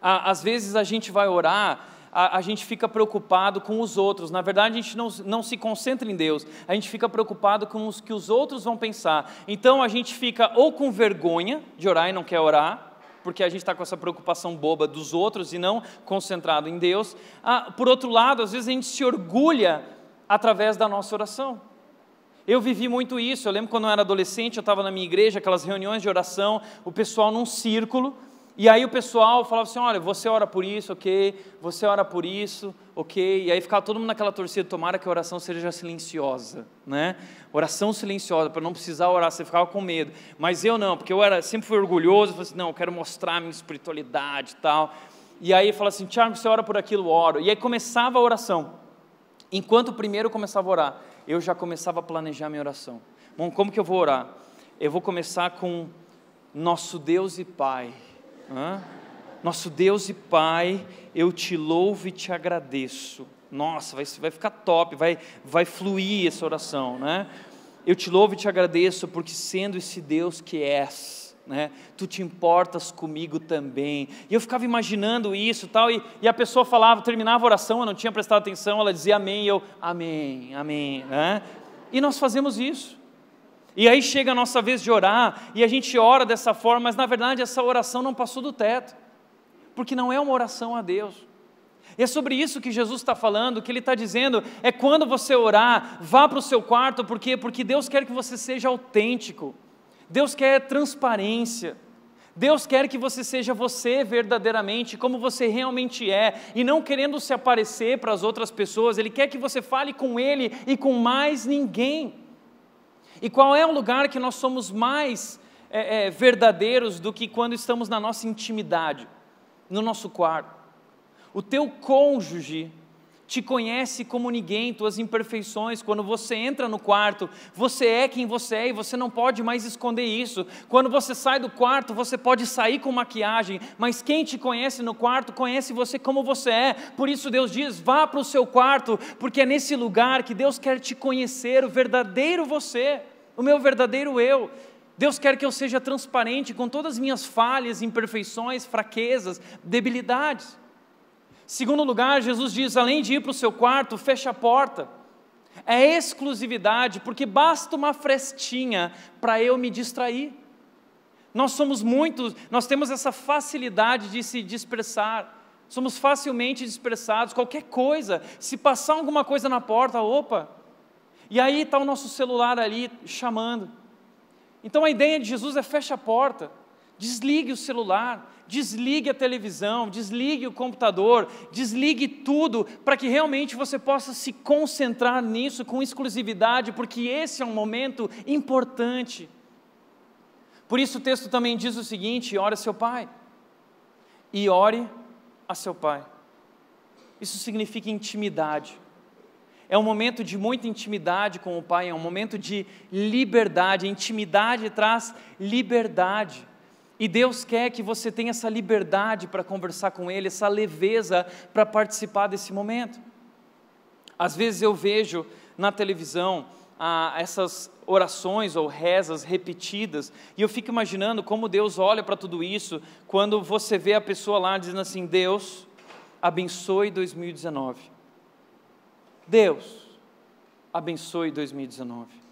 Às vezes a gente vai orar, a, a, gente fica preocupado com os outros. Na verdade, a gente não, não se concentra em Deus, a gente fica preocupado com o que os outros vão pensar. Então a gente fica ou com vergonha de orar e não quer orar, porque a gente está com essa preocupação boba dos outros e não concentrado em Deus. Ah, por outro lado, às vezes a gente se orgulha através da nossa oração. Eu vivi muito isso. Eu lembro quando eu era adolescente, eu estava na minha igreja, aquelas reuniões de oração, o pessoal num círculo, e aí o pessoal falava assim: olha, você ora por isso, ok, você ora por isso, ok. E aí ficava todo mundo naquela torcida, tomara que a oração seja silenciosa, né? Oração silenciosa, para não precisar orar, você ficava com medo. Mas eu não, porque eu era, sempre fui orgulhoso, falei assim, não, eu quero mostrar a minha espiritualidade e tal. E aí fala assim, Tiago, você ora por aquilo, oro. E aí começava a oração. Enquanto o primeiro começava a orar, eu já começava a planejar minha oração. Bom, como que eu vou orar? Eu vou começar com nosso Deus e Pai? Nosso Deus e Pai, eu te louvo e te agradeço. Nossa, vai, vai ficar top, vai, vai fluir essa oração, né? Eu te louvo e te agradeço porque sendo esse Deus que és, né? Tu te importas comigo também. E eu ficava imaginando isso, tal, e, e a pessoa falava, terminava a oração, eu não tinha prestado atenção, ela dizia amém, e eu amém, amém, né? E nós fazemos isso. E aí chega a nossa vez de orar, e a gente ora dessa forma, mas na verdade essa oração não passou do teto, porque não é uma oração a Deus. É sobre isso que Jesus está falando, que Ele está dizendo, é quando você orar, vá para o seu quarto, por quê? Porque Deus quer que você seja autêntico, Deus quer transparência, Deus quer que você seja você verdadeiramente, como você realmente é, e não querendo se aparecer para as outras pessoas, Ele quer que você fale com Ele e com mais ninguém. E qual é o lugar que nós somos mais é, é, verdadeiros do que quando estamos na nossa intimidade, no nosso quarto? O teu cônjuge te conhece como ninguém, tuas imperfeições. Quando você entra no quarto, você é quem você é e você não pode mais esconder isso. Quando você sai do quarto, você pode sair com maquiagem, mas quem te conhece no quarto conhece você como você é. Por isso Deus diz: vá para o seu quarto, porque é nesse lugar que Deus quer te conhecer, o verdadeiro você, o meu verdadeiro eu. Deus quer que eu seja transparente com todas as minhas falhas, imperfeições, fraquezas, debilidades. Segundo lugar, Jesus diz: além de ir para o seu quarto, feche a porta. É exclusividade, porque basta uma frestinha para eu me distrair. Nós somos muitos, nós temos essa facilidade de se dispersar. Somos facilmente dispersados, qualquer coisa, se passar alguma coisa na porta, opa, e aí está o nosso celular ali chamando. Então a ideia de Jesus é feche a porta, desligue o celular, desligue a televisão, desligue o computador, desligue tudo, para que realmente você possa se concentrar nisso com exclusividade, porque esse é um momento importante. Por isso o texto também diz o seguinte: ore a seu pai, e ore a seu pai. Isso significa intimidade. É um momento de muita intimidade com o Pai, é um momento de liberdade. Intimidade traz liberdade. E Deus quer que você tenha essa liberdade para conversar com Ele, essa leveza para participar desse momento. Às vezes eu vejo na televisão ah, essas orações ou rezas repetidas, e eu fico imaginando como Deus olha para tudo isso quando você vê a pessoa lá dizendo assim: Deus, abençoe 2019. Deus, abençoe 2019.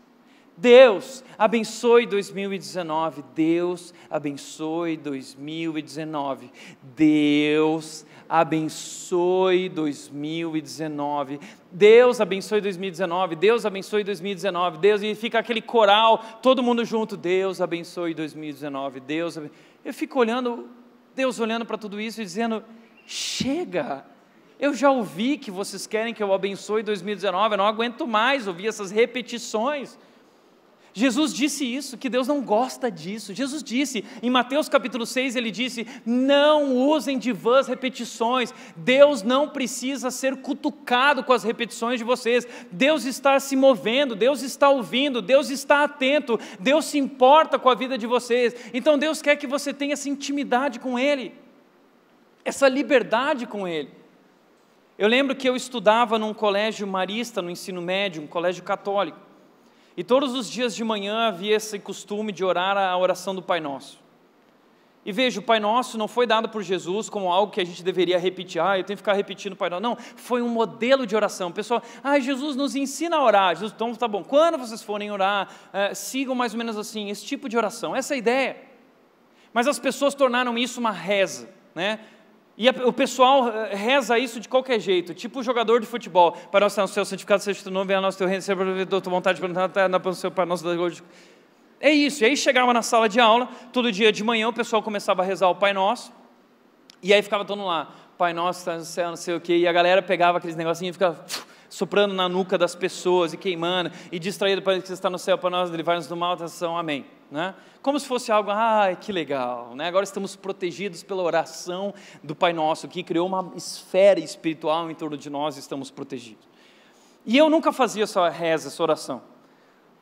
Deus abençoe 2019. Deus abençoe 2019. Deus abençoe 2019. Deus abençoe 2019. Deus abençoe 2019. Deus e fica aquele coral, todo mundo junto. Deus abençoe 2019. Deus. Eu fico olhando, Deus olhando para tudo isso e dizendo: chega. Eu já ouvi que vocês querem que eu abençoe 2019, eu não aguento mais ouvir essas repetições. Jesus disse isso, que Deus não gosta disso. Jesus disse, em Mateus capítulo 6, ele disse: Não usem de vãs repetições. Deus não precisa ser cutucado com as repetições de vocês. Deus está se movendo, Deus está ouvindo, Deus está atento, Deus se importa com a vida de vocês. Então Deus quer que você tenha essa intimidade com Ele, essa liberdade com Ele. Eu lembro que eu estudava num colégio marista, no ensino médio, um colégio católico. E todos os dias de manhã havia esse costume de orar a oração do Pai Nosso. E veja, o Pai Nosso não foi dado por Jesus como algo que a gente deveria repetir. Ah, eu tenho que ficar repetindo o Pai Nosso. Não, foi um modelo de oração. O pessoal, ah, Jesus nos ensina a orar. Jesus, então tá bom. Quando vocês forem orar, é, sigam mais ou menos assim, esse tipo de oração. Essa é a ideia. Mas as pessoas tornaram isso uma reza, né? E a, o pessoal eh, reza isso de qualquer jeito, tipo o jogador de futebol. Para nosso Senhor, santificado seja o teu nome, a nosso teu reino, seja a tua vontade, para o seu nosso É isso. E aí chegava na sala de aula, todo dia de manhã o pessoal começava a rezar o Pai Nosso, e aí ficava todo mundo lá, Pai Nosso, no céu, não sei o quê, e a galera pegava aqueles negocinhos e ficava soprando na nuca das pessoas e queimando, e distraído para que você está no céu, para nós, livrar-nos do mal, atenção, amém. Né? Como se fosse algo, ai, que legal, né? agora estamos protegidos pela oração do Pai Nosso, que criou uma esfera espiritual em torno de nós, estamos protegidos. E eu nunca fazia essa reza, essa oração,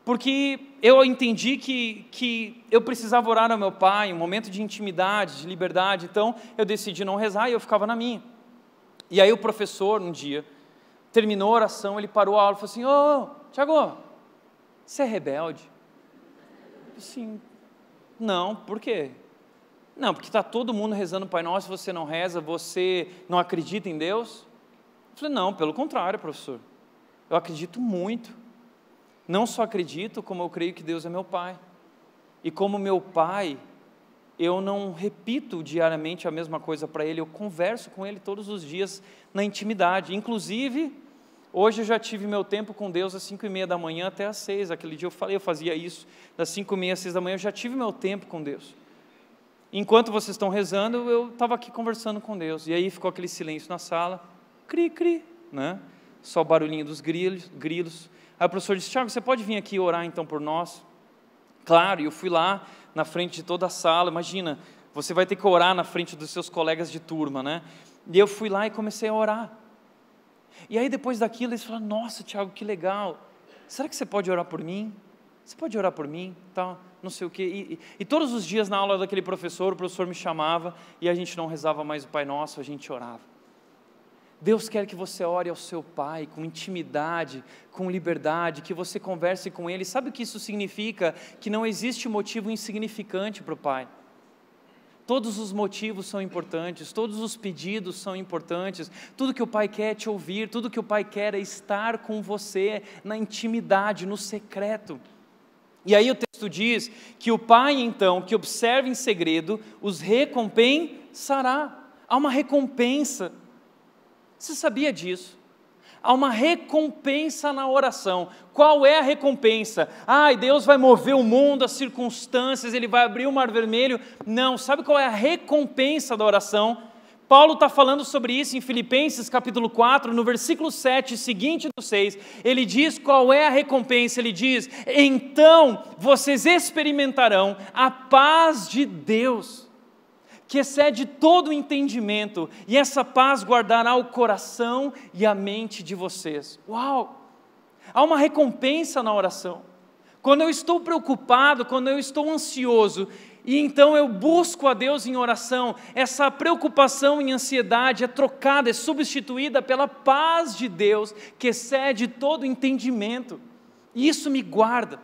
porque eu entendi que, que eu precisava orar ao meu Pai, um momento de intimidade, de liberdade, então eu decidi não rezar e eu ficava na minha. E aí o professor, um dia, terminou a oração, ele parou a aula e falou assim: Ô, oh, Tiago, você é rebelde? Sim. Não, por quê? Não, porque está todo mundo rezando o Pai Nosso, você não reza, você não acredita em Deus? Eu falei, não, pelo contrário, professor. Eu acredito muito. Não só acredito, como eu creio que Deus é meu Pai. E como meu Pai, eu não repito diariamente a mesma coisa para Ele, eu converso com Ele todos os dias na intimidade. Inclusive, Hoje eu já tive meu tempo com Deus às cinco e meia da manhã até às seis. Aquele dia eu falei, eu fazia isso das cinco e meia às seis da manhã. Eu já tive meu tempo com Deus. Enquanto vocês estão rezando, eu estava aqui conversando com Deus. E aí ficou aquele silêncio na sala, cri, cri, né? Só o barulhinho dos grilos. grilos. Aí o professor disse: Tiago, você pode vir aqui orar então por nós? Claro, e eu fui lá na frente de toda a sala. Imagina, você vai ter que orar na frente dos seus colegas de turma, né? E eu fui lá e comecei a orar. E aí depois daquilo eles falaram: Nossa, Tiago, que legal. Será que você pode orar por mim? Você pode orar por mim? Tal não sei o quê. E, e, e, todos os dias na aula daquele professor, o professor me chamava e a gente não rezava mais o Pai Nosso, a gente orava. Deus quer que você ore ao seu Pai com intimidade, com liberdade, que você converse com Ele. Sabe o que isso significa? Que não existe motivo insignificante para o Pai. Todos os motivos são importantes, todos os pedidos são importantes, tudo que o Pai quer é te ouvir, tudo que o Pai quer é estar com você na intimidade, no secreto. E aí o texto diz que o pai, então, que observa em segredo, os recompensará. Há uma recompensa. Você sabia disso? Há uma recompensa na oração. Qual é a recompensa? Ai, Deus vai mover o mundo, as circunstâncias, Ele vai abrir o mar vermelho. Não, sabe qual é a recompensa da oração? Paulo está falando sobre isso em Filipenses capítulo 4, no versículo 7, seguinte do 6. Ele diz qual é a recompensa. Ele diz: Então vocês experimentarão a paz de Deus, que excede todo o entendimento, e essa paz guardará o coração e a mente de vocês. Uau! Há uma recompensa na oração. Quando eu estou preocupado, quando eu estou ansioso, e então eu busco a Deus em oração, essa preocupação e ansiedade é trocada, é substituída pela paz de Deus, que excede todo entendimento. E isso me guarda,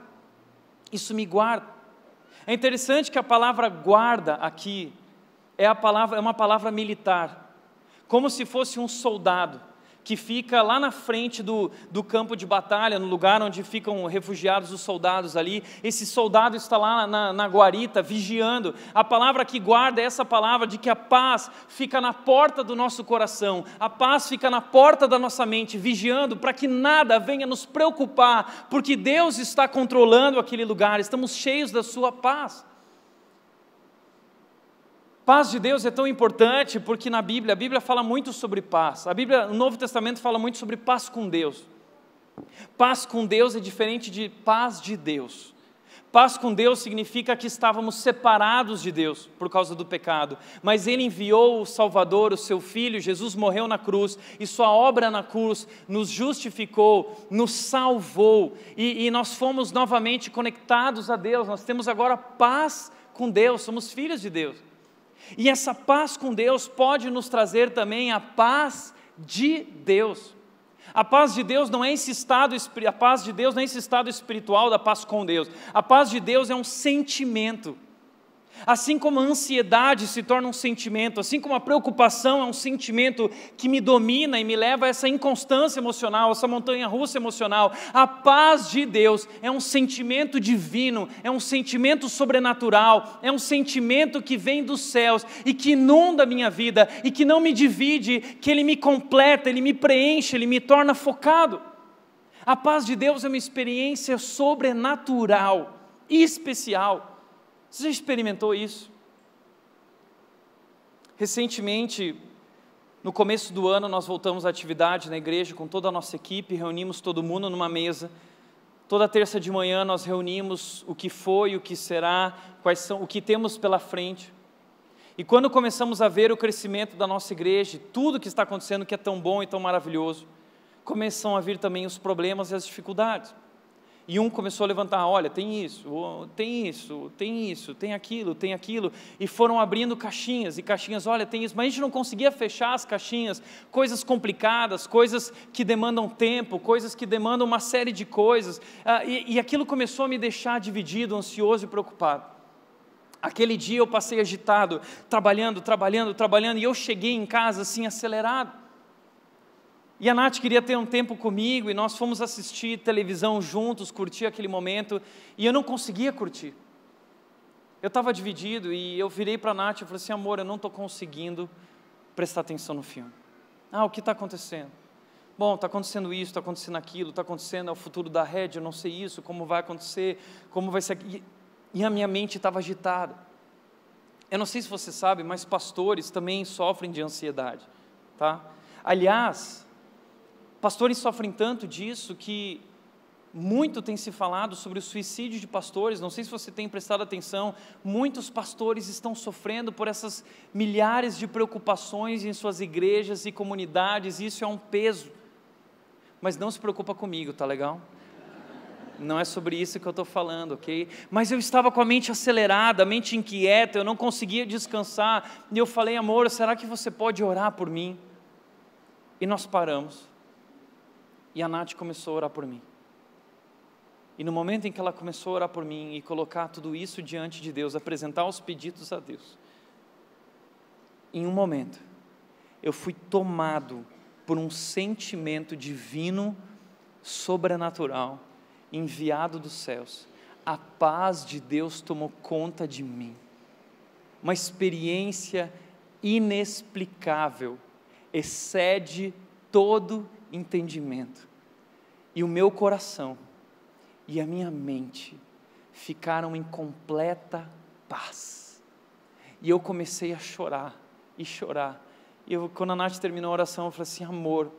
isso me guarda. É interessante que a palavra guarda aqui é, a palavra, é uma palavra militar, como se fosse um soldado que fica lá na frente do, do campo de batalha, no lugar onde ficam refugiados os soldados ali. Esse soldado está lá na, na guarita, vigiando. A palavra que guarda é essa palavra de que a paz fica na porta do nosso coração, a paz fica na porta da nossa mente, vigiando para que nada venha nos preocupar, porque Deus está controlando aquele lugar, estamos cheios da Sua paz. Paz de Deus é tão importante porque na Bíblia, a Bíblia fala muito sobre paz. A Bíblia, no Novo Testamento, fala muito sobre paz com Deus. Paz com Deus é diferente de paz de Deus. Paz com Deus significa que estávamos separados de Deus por causa do pecado, mas Ele enviou o Salvador, o seu Filho, Jesus morreu na cruz, e Sua obra na cruz nos justificou, nos salvou, e, e nós fomos novamente conectados a Deus, nós temos agora paz com Deus, somos filhos de Deus. E essa paz com Deus pode nos trazer também a paz de Deus. A paz de Deus não é esse estado, a paz de Deus não é esse estado espiritual da paz com Deus. A paz de Deus é um sentimento. Assim como a ansiedade se torna um sentimento, assim como a preocupação é um sentimento que me domina e me leva a essa inconstância emocional, essa montanha russa emocional, a paz de Deus é um sentimento divino, é um sentimento sobrenatural, é um sentimento que vem dos céus e que inunda a minha vida e que não me divide, que ele me completa, ele me preenche, ele me torna focado. A paz de Deus é uma experiência sobrenatural especial. Você já experimentou isso? Recentemente, no começo do ano, nós voltamos à atividade na igreja com toda a nossa equipe, reunimos todo mundo numa mesa. Toda terça de manhã nós reunimos o que foi, o que será, quais são, o que temos pela frente. E quando começamos a ver o crescimento da nossa igreja, tudo que está acontecendo que é tão bom e tão maravilhoso, começam a vir também os problemas e as dificuldades. E um começou a levantar: olha, tem isso, tem isso, tem isso, tem aquilo, tem aquilo. E foram abrindo caixinhas e caixinhas: olha, tem isso. Mas a gente não conseguia fechar as caixinhas. Coisas complicadas, coisas que demandam tempo, coisas que demandam uma série de coisas. Ah, e, e aquilo começou a me deixar dividido, ansioso e preocupado. Aquele dia eu passei agitado, trabalhando, trabalhando, trabalhando. E eu cheguei em casa assim, acelerado. E a Nath queria ter um tempo comigo e nós fomos assistir televisão juntos, curtir aquele momento, e eu não conseguia curtir. Eu estava dividido e eu virei para a Nath e falei assim: amor, eu não estou conseguindo prestar atenção no filme. Ah, o que está acontecendo? Bom, está acontecendo isso, está acontecendo aquilo, está acontecendo, é o futuro da rede, eu não sei isso, como vai acontecer, como vai ser. E, e a minha mente estava agitada. Eu não sei se você sabe, mas pastores também sofrem de ansiedade, tá? Aliás, pastores sofrem tanto disso que muito tem se falado sobre o suicídio de pastores. Não sei se você tem prestado atenção, muitos pastores estão sofrendo por essas milhares de preocupações em suas igrejas e comunidades. E isso é um peso. Mas não se preocupa comigo, tá legal? Não é sobre isso que eu estou falando, ok? Mas eu estava com a mente acelerada, a mente inquieta, eu não conseguia descansar. E eu falei, amor, será que você pode orar por mim? E nós paramos. E a Nath começou a orar por mim. E no momento em que ela começou a orar por mim e colocar tudo isso diante de Deus, apresentar os pedidos a Deus, em um momento, eu fui tomado por um sentimento divino, sobrenatural, enviado dos céus. A paz de Deus tomou conta de mim. Uma experiência inexplicável, excede todo entendimento. E o meu coração e a minha mente ficaram em completa paz. E eu comecei a chorar e chorar. E eu, quando a Nath terminou a oração, eu falei assim: amor,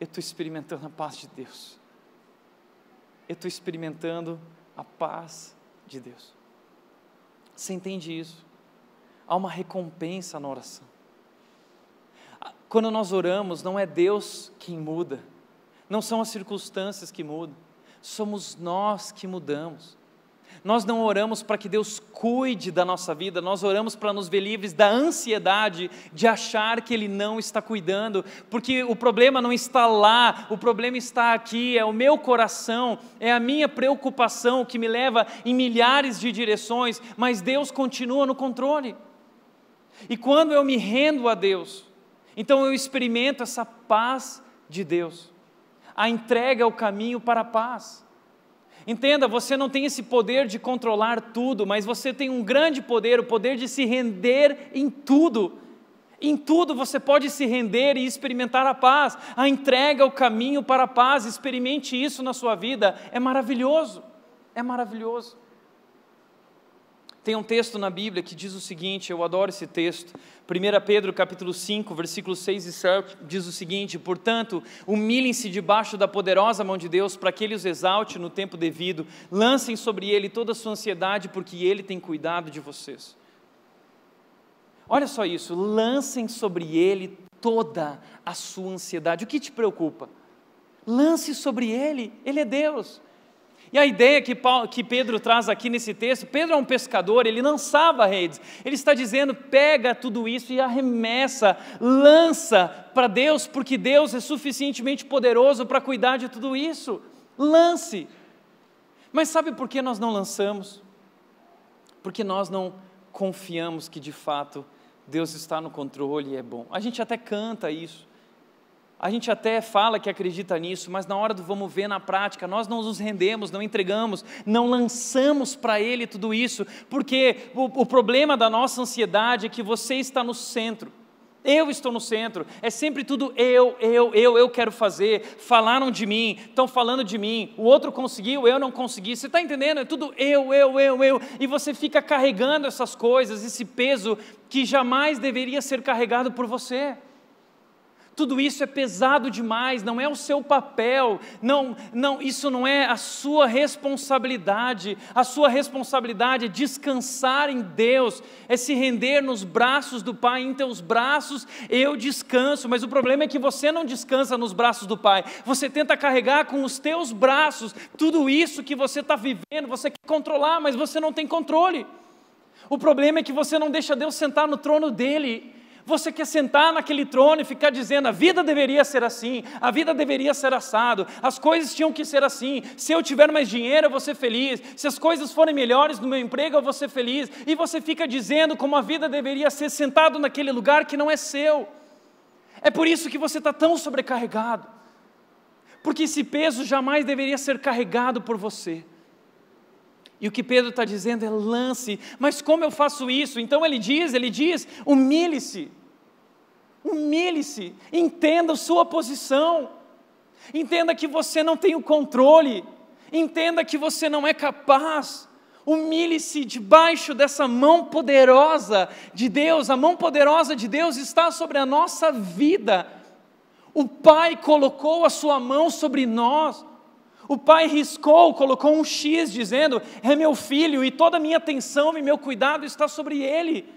eu estou experimentando a paz de Deus. Eu estou experimentando a paz de Deus. Você entende isso? Há uma recompensa na oração. Quando nós oramos, não é Deus quem muda, não são as circunstâncias que mudam, somos nós que mudamos. Nós não oramos para que Deus cuide da nossa vida, nós oramos para nos ver livres da ansiedade de achar que Ele não está cuidando, porque o problema não está lá, o problema está aqui, é o meu coração, é a minha preocupação que me leva em milhares de direções, mas Deus continua no controle. E quando eu me rendo a Deus, então eu experimento essa paz de Deus. A entrega é o caminho para a paz. Entenda, você não tem esse poder de controlar tudo, mas você tem um grande poder, o poder de se render em tudo. Em tudo você pode se render e experimentar a paz. A entrega é o caminho para a paz. Experimente isso na sua vida. É maravilhoso. É maravilhoso. Tem um texto na Bíblia que diz o seguinte, eu adoro esse texto. 1 Pedro capítulo 5, versículos 6 e 7 diz o seguinte: "Portanto, humilhem-se debaixo da poderosa mão de Deus, para que ele os exalte no tempo devido. Lancem sobre ele toda a sua ansiedade, porque ele tem cuidado de vocês." Olha só isso, lancem sobre ele toda a sua ansiedade. O que te preocupa? Lance sobre ele, ele é Deus. E a ideia que, Paulo, que Pedro traz aqui nesse texto, Pedro é um pescador, ele lançava redes. Ele está dizendo: pega tudo isso e arremessa, lança para Deus, porque Deus é suficientemente poderoso para cuidar de tudo isso. Lance. Mas sabe por que nós não lançamos? Porque nós não confiamos que de fato Deus está no controle e é bom. A gente até canta isso. A gente até fala que acredita nisso, mas na hora do vamos ver na prática, nós não nos rendemos, não entregamos, não lançamos para Ele tudo isso, porque o, o problema da nossa ansiedade é que você está no centro. Eu estou no centro, é sempre tudo eu, eu, eu, eu quero fazer. Falaram de mim, estão falando de mim, o outro conseguiu, eu não consegui. Você está entendendo? É tudo eu, eu, eu, eu. E você fica carregando essas coisas, esse peso que jamais deveria ser carregado por você. Tudo isso é pesado demais, não é o seu papel, não, não, isso não é a sua responsabilidade. A sua responsabilidade é descansar em Deus, é se render nos braços do Pai. Em teus braços eu descanso, mas o problema é que você não descansa nos braços do Pai. Você tenta carregar com os teus braços tudo isso que você está vivendo, você quer controlar, mas você não tem controle. O problema é que você não deixa Deus sentar no trono dele. Você quer sentar naquele trono e ficar dizendo: a vida deveria ser assim, a vida deveria ser assado, as coisas tinham que ser assim. Se eu tiver mais dinheiro, eu vou ser feliz. Se as coisas forem melhores no meu emprego, eu vou ser feliz. E você fica dizendo como a vida deveria ser sentado naquele lugar que não é seu. É por isso que você está tão sobrecarregado, porque esse peso jamais deveria ser carregado por você. E o que Pedro está dizendo é lance, mas como eu faço isso? Então ele diz, ele diz, humilhe-se, humilhe-se, entenda sua posição, entenda que você não tem o controle, entenda que você não é capaz. Humilhe-se debaixo dessa mão poderosa de Deus. A mão poderosa de Deus está sobre a nossa vida. O Pai colocou a sua mão sobre nós. O pai riscou, colocou um X dizendo: É meu filho e toda a minha atenção e meu cuidado está sobre ele.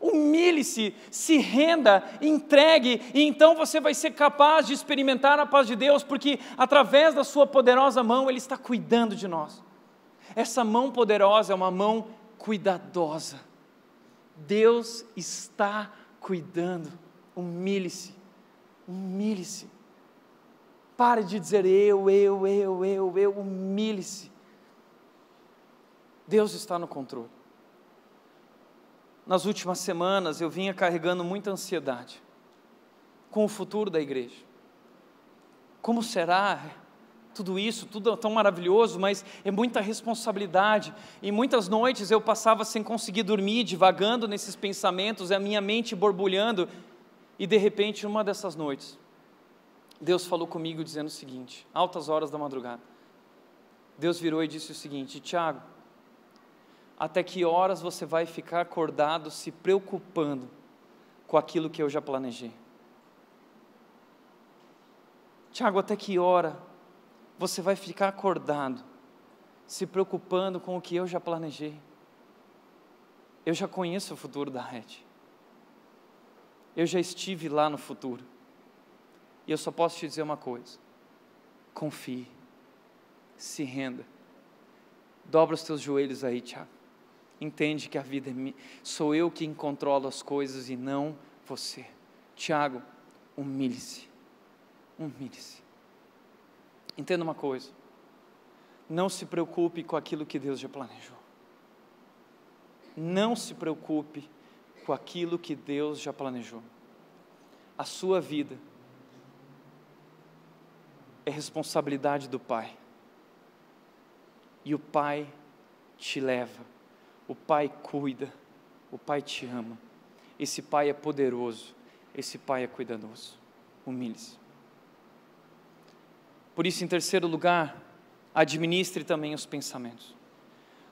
Humilhe-se, se renda, entregue, e então você vai ser capaz de experimentar a paz de Deus, porque através da Sua poderosa mão Ele está cuidando de nós. Essa mão poderosa é uma mão cuidadosa. Deus está cuidando. Humilhe-se, humilhe-se. Pare de dizer eu, eu, eu, eu, eu, humilhe-se. Deus está no controle. Nas últimas semanas eu vinha carregando muita ansiedade com o futuro da igreja. Como será tudo isso, tudo tão maravilhoso, mas é muita responsabilidade. E muitas noites eu passava sem conseguir dormir, divagando nesses pensamentos, a minha mente borbulhando. E de repente, numa dessas noites, Deus falou comigo dizendo o seguinte, altas horas da madrugada. Deus virou e disse o seguinte: Tiago, até que horas você vai ficar acordado se preocupando com aquilo que eu já planejei? Tiago, até que hora você vai ficar acordado, se preocupando com o que eu já planejei. Eu já conheço o futuro da rede. Eu já estive lá no futuro. E eu só posso te dizer uma coisa: confie, se renda, dobra os teus joelhos aí, Tiago. Entende que a vida é minha, sou eu quem controlo as coisas e não você. Tiago, humilhe-se, humilhe-se. Entenda uma coisa: não se preocupe com aquilo que Deus já planejou. Não se preocupe com aquilo que Deus já planejou. A sua vida é responsabilidade do Pai. E o Pai te leva, o Pai cuida, o Pai te ama. Esse Pai é poderoso, esse Pai é cuidadoso. Humilhe-se. Por isso, em terceiro lugar, administre também os pensamentos.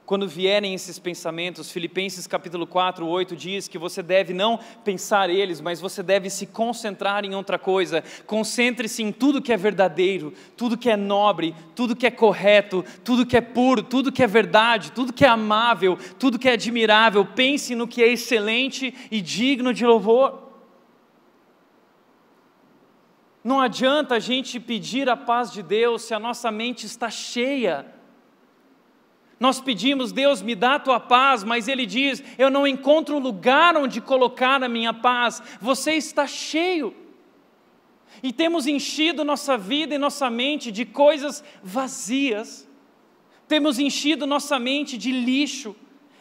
Quando vierem esses pensamentos, Filipenses capítulo 4, 8 diz que você deve não pensar eles, mas você deve se concentrar em outra coisa. Concentre-se em tudo que é verdadeiro, tudo que é nobre, tudo que é correto, tudo que é puro, tudo que é verdade, tudo que é amável, tudo que é admirável. Pense no que é excelente e digno de louvor. Não adianta a gente pedir a paz de Deus se a nossa mente está cheia. Nós pedimos, Deus, me dá a tua paz, mas Ele diz: eu não encontro lugar onde colocar a minha paz. Você está cheio. E temos enchido nossa vida e nossa mente de coisas vazias, temos enchido nossa mente de lixo,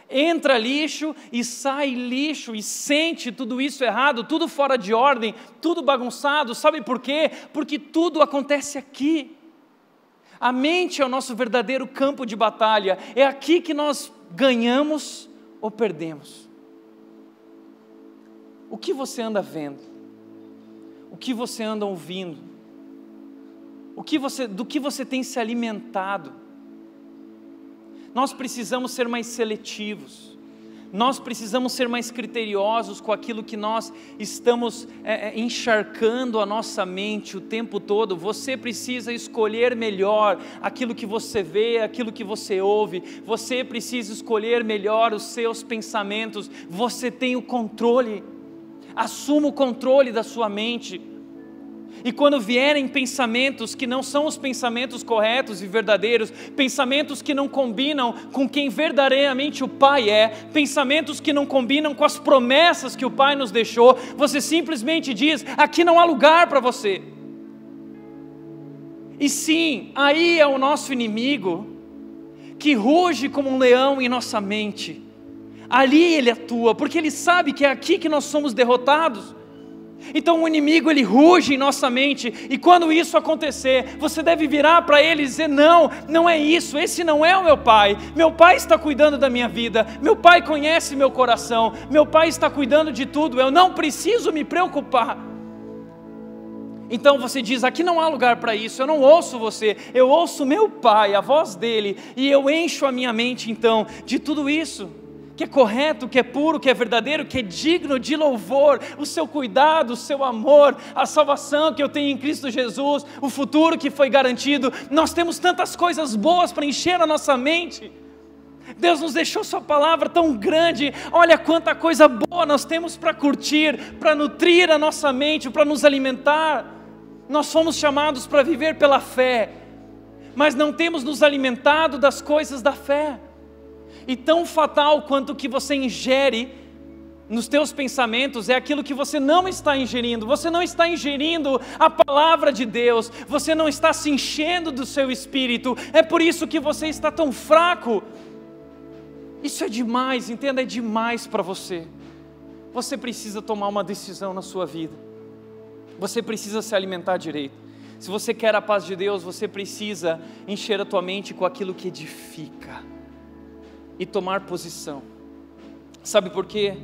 entra lixo e sai lixo e sente tudo isso errado, tudo fora de ordem, tudo bagunçado. Sabe por quê? Porque tudo acontece aqui. A mente é o nosso verdadeiro campo de batalha. É aqui que nós ganhamos ou perdemos. O que você anda vendo? O que você anda ouvindo? O que você, do que você tem se alimentado? Nós precisamos ser mais seletivos. Nós precisamos ser mais criteriosos com aquilo que nós estamos é, é, encharcando a nossa mente o tempo todo. Você precisa escolher melhor aquilo que você vê, aquilo que você ouve. Você precisa escolher melhor os seus pensamentos. Você tem o controle. Assuma o controle da sua mente. E quando vierem pensamentos que não são os pensamentos corretos e verdadeiros, pensamentos que não combinam com quem verdadeiramente o Pai é, pensamentos que não combinam com as promessas que o Pai nos deixou, você simplesmente diz: aqui não há lugar para você. E sim, aí é o nosso inimigo que ruge como um leão em nossa mente. Ali ele atua, porque ele sabe que é aqui que nós somos derrotados. Então o inimigo ele ruge em nossa mente, e quando isso acontecer, você deve virar para ele e dizer: Não, não é isso, esse não é o meu pai. Meu pai está cuidando da minha vida, meu pai conhece meu coração, meu pai está cuidando de tudo, eu não preciso me preocupar. Então você diz: aqui não há lugar para isso, eu não ouço você, eu ouço meu Pai, a voz dele, e eu encho a minha mente então de tudo isso que é correto, que é puro, que é verdadeiro, que é digno de louvor, o seu cuidado, o seu amor, a salvação que eu tenho em Cristo Jesus, o futuro que foi garantido. Nós temos tantas coisas boas para encher a nossa mente. Deus nos deixou Sua palavra tão grande. Olha quanta coisa boa nós temos para curtir, para nutrir a nossa mente, para nos alimentar. Nós fomos chamados para viver pela fé, mas não temos nos alimentado das coisas da fé e tão fatal quanto o que você ingere nos teus pensamentos é aquilo que você não está ingerindo. Você não está ingerindo a palavra de Deus, você não está se enchendo do seu espírito. É por isso que você está tão fraco. Isso é demais, entenda, é demais para você. Você precisa tomar uma decisão na sua vida. Você precisa se alimentar direito. Se você quer a paz de Deus, você precisa encher a tua mente com aquilo que edifica e tomar posição. Sabe por quê?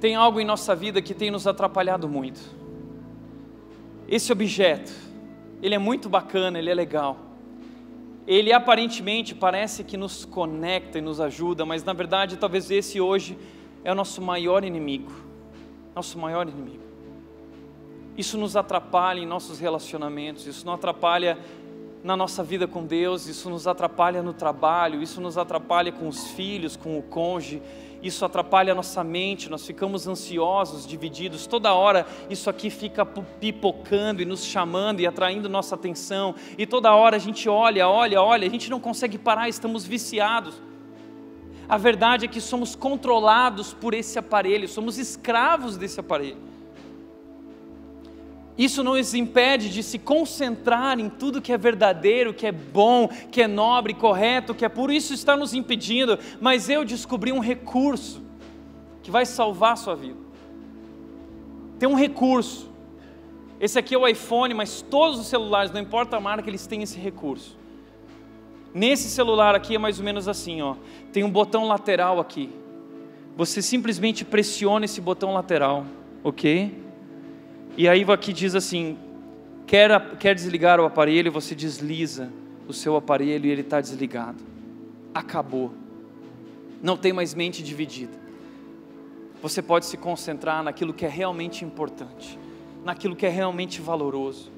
Tem algo em nossa vida que tem nos atrapalhado muito. Esse objeto, ele é muito bacana, ele é legal. Ele aparentemente parece que nos conecta e nos ajuda, mas na verdade talvez esse hoje é o nosso maior inimigo. Nosso maior inimigo. Isso nos atrapalha em nossos relacionamentos, isso não atrapalha na nossa vida com Deus, isso nos atrapalha no trabalho, isso nos atrapalha com os filhos, com o cônjuge, isso atrapalha a nossa mente, nós ficamos ansiosos, divididos, toda hora isso aqui fica pipocando e nos chamando e atraindo nossa atenção, e toda hora a gente olha, olha, olha, a gente não consegue parar, estamos viciados. A verdade é que somos controlados por esse aparelho, somos escravos desse aparelho. Isso não nos impede de se concentrar em tudo que é verdadeiro, que é bom, que é nobre, correto, que é puro. Isso está nos impedindo, mas eu descobri um recurso que vai salvar a sua vida. Tem um recurso. Esse aqui é o iPhone, mas todos os celulares, não importa a marca, eles têm esse recurso. Nesse celular aqui é mais ou menos assim, ó. Tem um botão lateral aqui. Você simplesmente pressiona esse botão lateral, ok? E aí aqui diz assim: quer, quer desligar o aparelho, você desliza o seu aparelho e ele está desligado. Acabou. Não tem mais mente dividida. Você pode se concentrar naquilo que é realmente importante, naquilo que é realmente valoroso.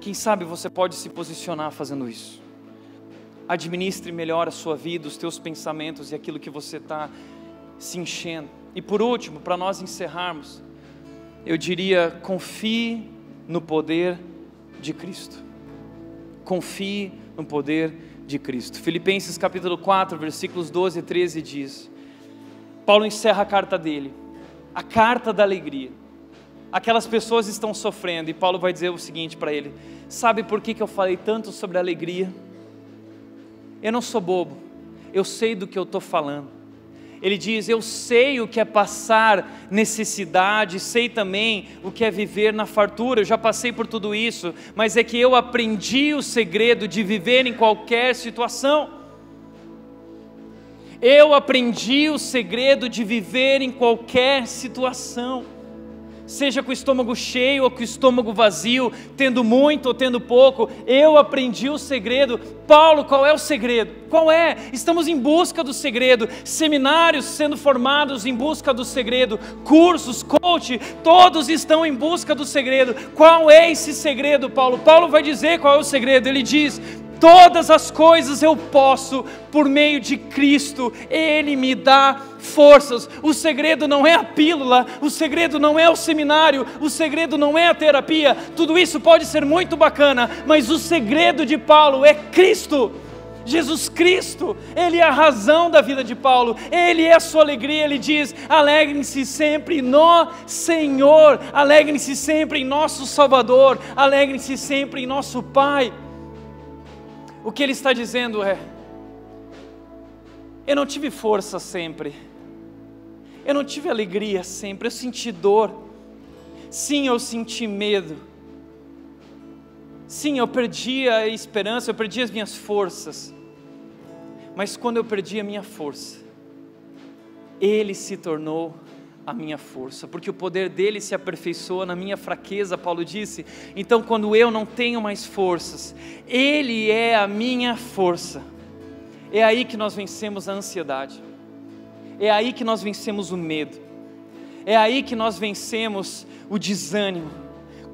Quem sabe você pode se posicionar fazendo isso. Administre melhor a sua vida, os teus pensamentos e aquilo que você está se enchendo. E por último, para nós encerrarmos, eu diria: confie no poder de Cristo. Confie no poder de Cristo. Filipenses capítulo 4, versículos 12 e 13 diz: Paulo encerra a carta dele, a carta da alegria. Aquelas pessoas estão sofrendo e Paulo vai dizer o seguinte para ele: Sabe por que, que eu falei tanto sobre alegria? Eu não sou bobo, eu sei do que eu estou falando. Ele diz: Eu sei o que é passar necessidade, sei também o que é viver na fartura, eu já passei por tudo isso, mas é que eu aprendi o segredo de viver em qualquer situação. Eu aprendi o segredo de viver em qualquer situação seja com o estômago cheio ou com o estômago vazio, tendo muito ou tendo pouco, eu aprendi o segredo. Paulo, qual é o segredo? Qual é? Estamos em busca do segredo, seminários sendo formados em busca do segredo, cursos, coach, todos estão em busca do segredo. Qual é esse segredo, Paulo? Paulo vai dizer qual é o segredo. Ele diz: Todas as coisas eu posso por meio de Cristo, Ele me dá forças. O segredo não é a pílula, o segredo não é o seminário, o segredo não é a terapia. Tudo isso pode ser muito bacana, mas o segredo de Paulo é Cristo. Jesus Cristo, Ele é a razão da vida de Paulo, Ele é a sua alegria. Ele diz: alegrem-se sempre no Senhor, alegrem-se sempre em nosso Salvador, alegrem-se sempre em nosso Pai. O que ele está dizendo é: eu não tive força sempre, eu não tive alegria sempre, eu senti dor, sim, eu senti medo, sim, eu perdi a esperança, eu perdi as minhas forças, mas quando eu perdi a minha força, Ele se tornou a minha força, porque o poder dele se aperfeiçoa na minha fraqueza, Paulo disse. Então, quando eu não tenho mais forças, ele é a minha força. É aí que nós vencemos a ansiedade, é aí que nós vencemos o medo, é aí que nós vencemos o desânimo,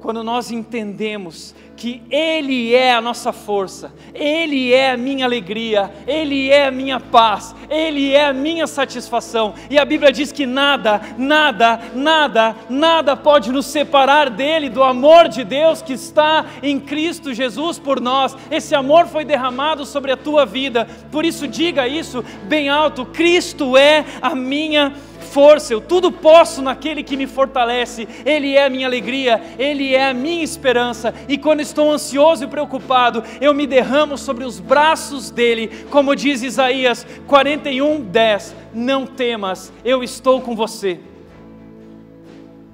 quando nós entendemos que Ele é a nossa força, Ele é a minha alegria, Ele é a minha paz, Ele é a minha satisfação. E a Bíblia diz que nada, nada, nada, nada pode nos separar dele, do amor de Deus que está em Cristo Jesus por nós. Esse amor foi derramado sobre a tua vida, por isso diga isso bem alto: Cristo é a minha força, eu tudo posso naquele que me fortalece, Ele é a minha alegria, Ele é a minha esperança, e quando estou ansioso e preocupado, eu me derramo sobre os braços dele, como diz Isaías 41, 10: Não temas, eu estou com você.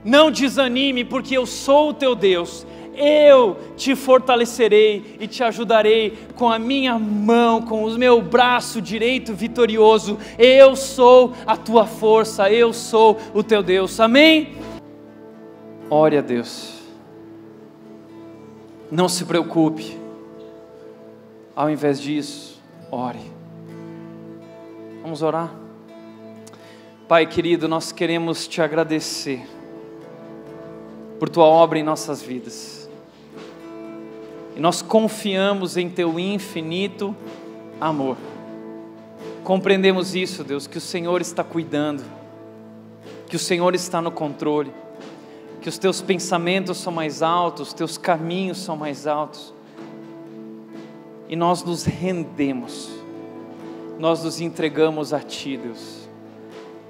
Não desanime, porque eu sou o teu Deus, eu te fortalecerei e te ajudarei com a minha mão, com o meu braço direito vitorioso. Eu sou a tua força, eu sou o teu Deus. Amém? Ore a Deus. Não se preocupe. Ao invés disso, ore. Vamos orar? Pai querido, nós queremos te agradecer por tua obra em nossas vidas. E nós confiamos em Teu infinito amor. Compreendemos isso, Deus, que o Senhor está cuidando, que o Senhor está no controle, que os Teus pensamentos são mais altos, os Teus caminhos são mais altos. E nós nos rendemos, nós nos entregamos a Ti, Deus.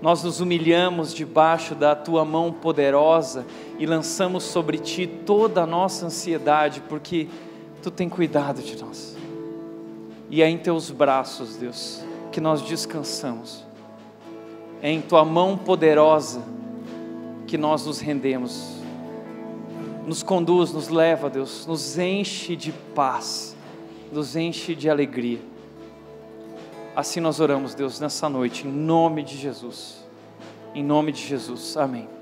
Nós nos humilhamos debaixo da tua mão poderosa e lançamos sobre ti toda a nossa ansiedade, porque Tu tem cuidado de nós. E é em teus braços, Deus, que nós descansamos. É em tua mão poderosa que nós nos rendemos. Nos conduz, nos leva, Deus, nos enche de paz, nos enche de alegria. Assim nós oramos, Deus, nessa noite, em nome de Jesus. Em nome de Jesus. Amém.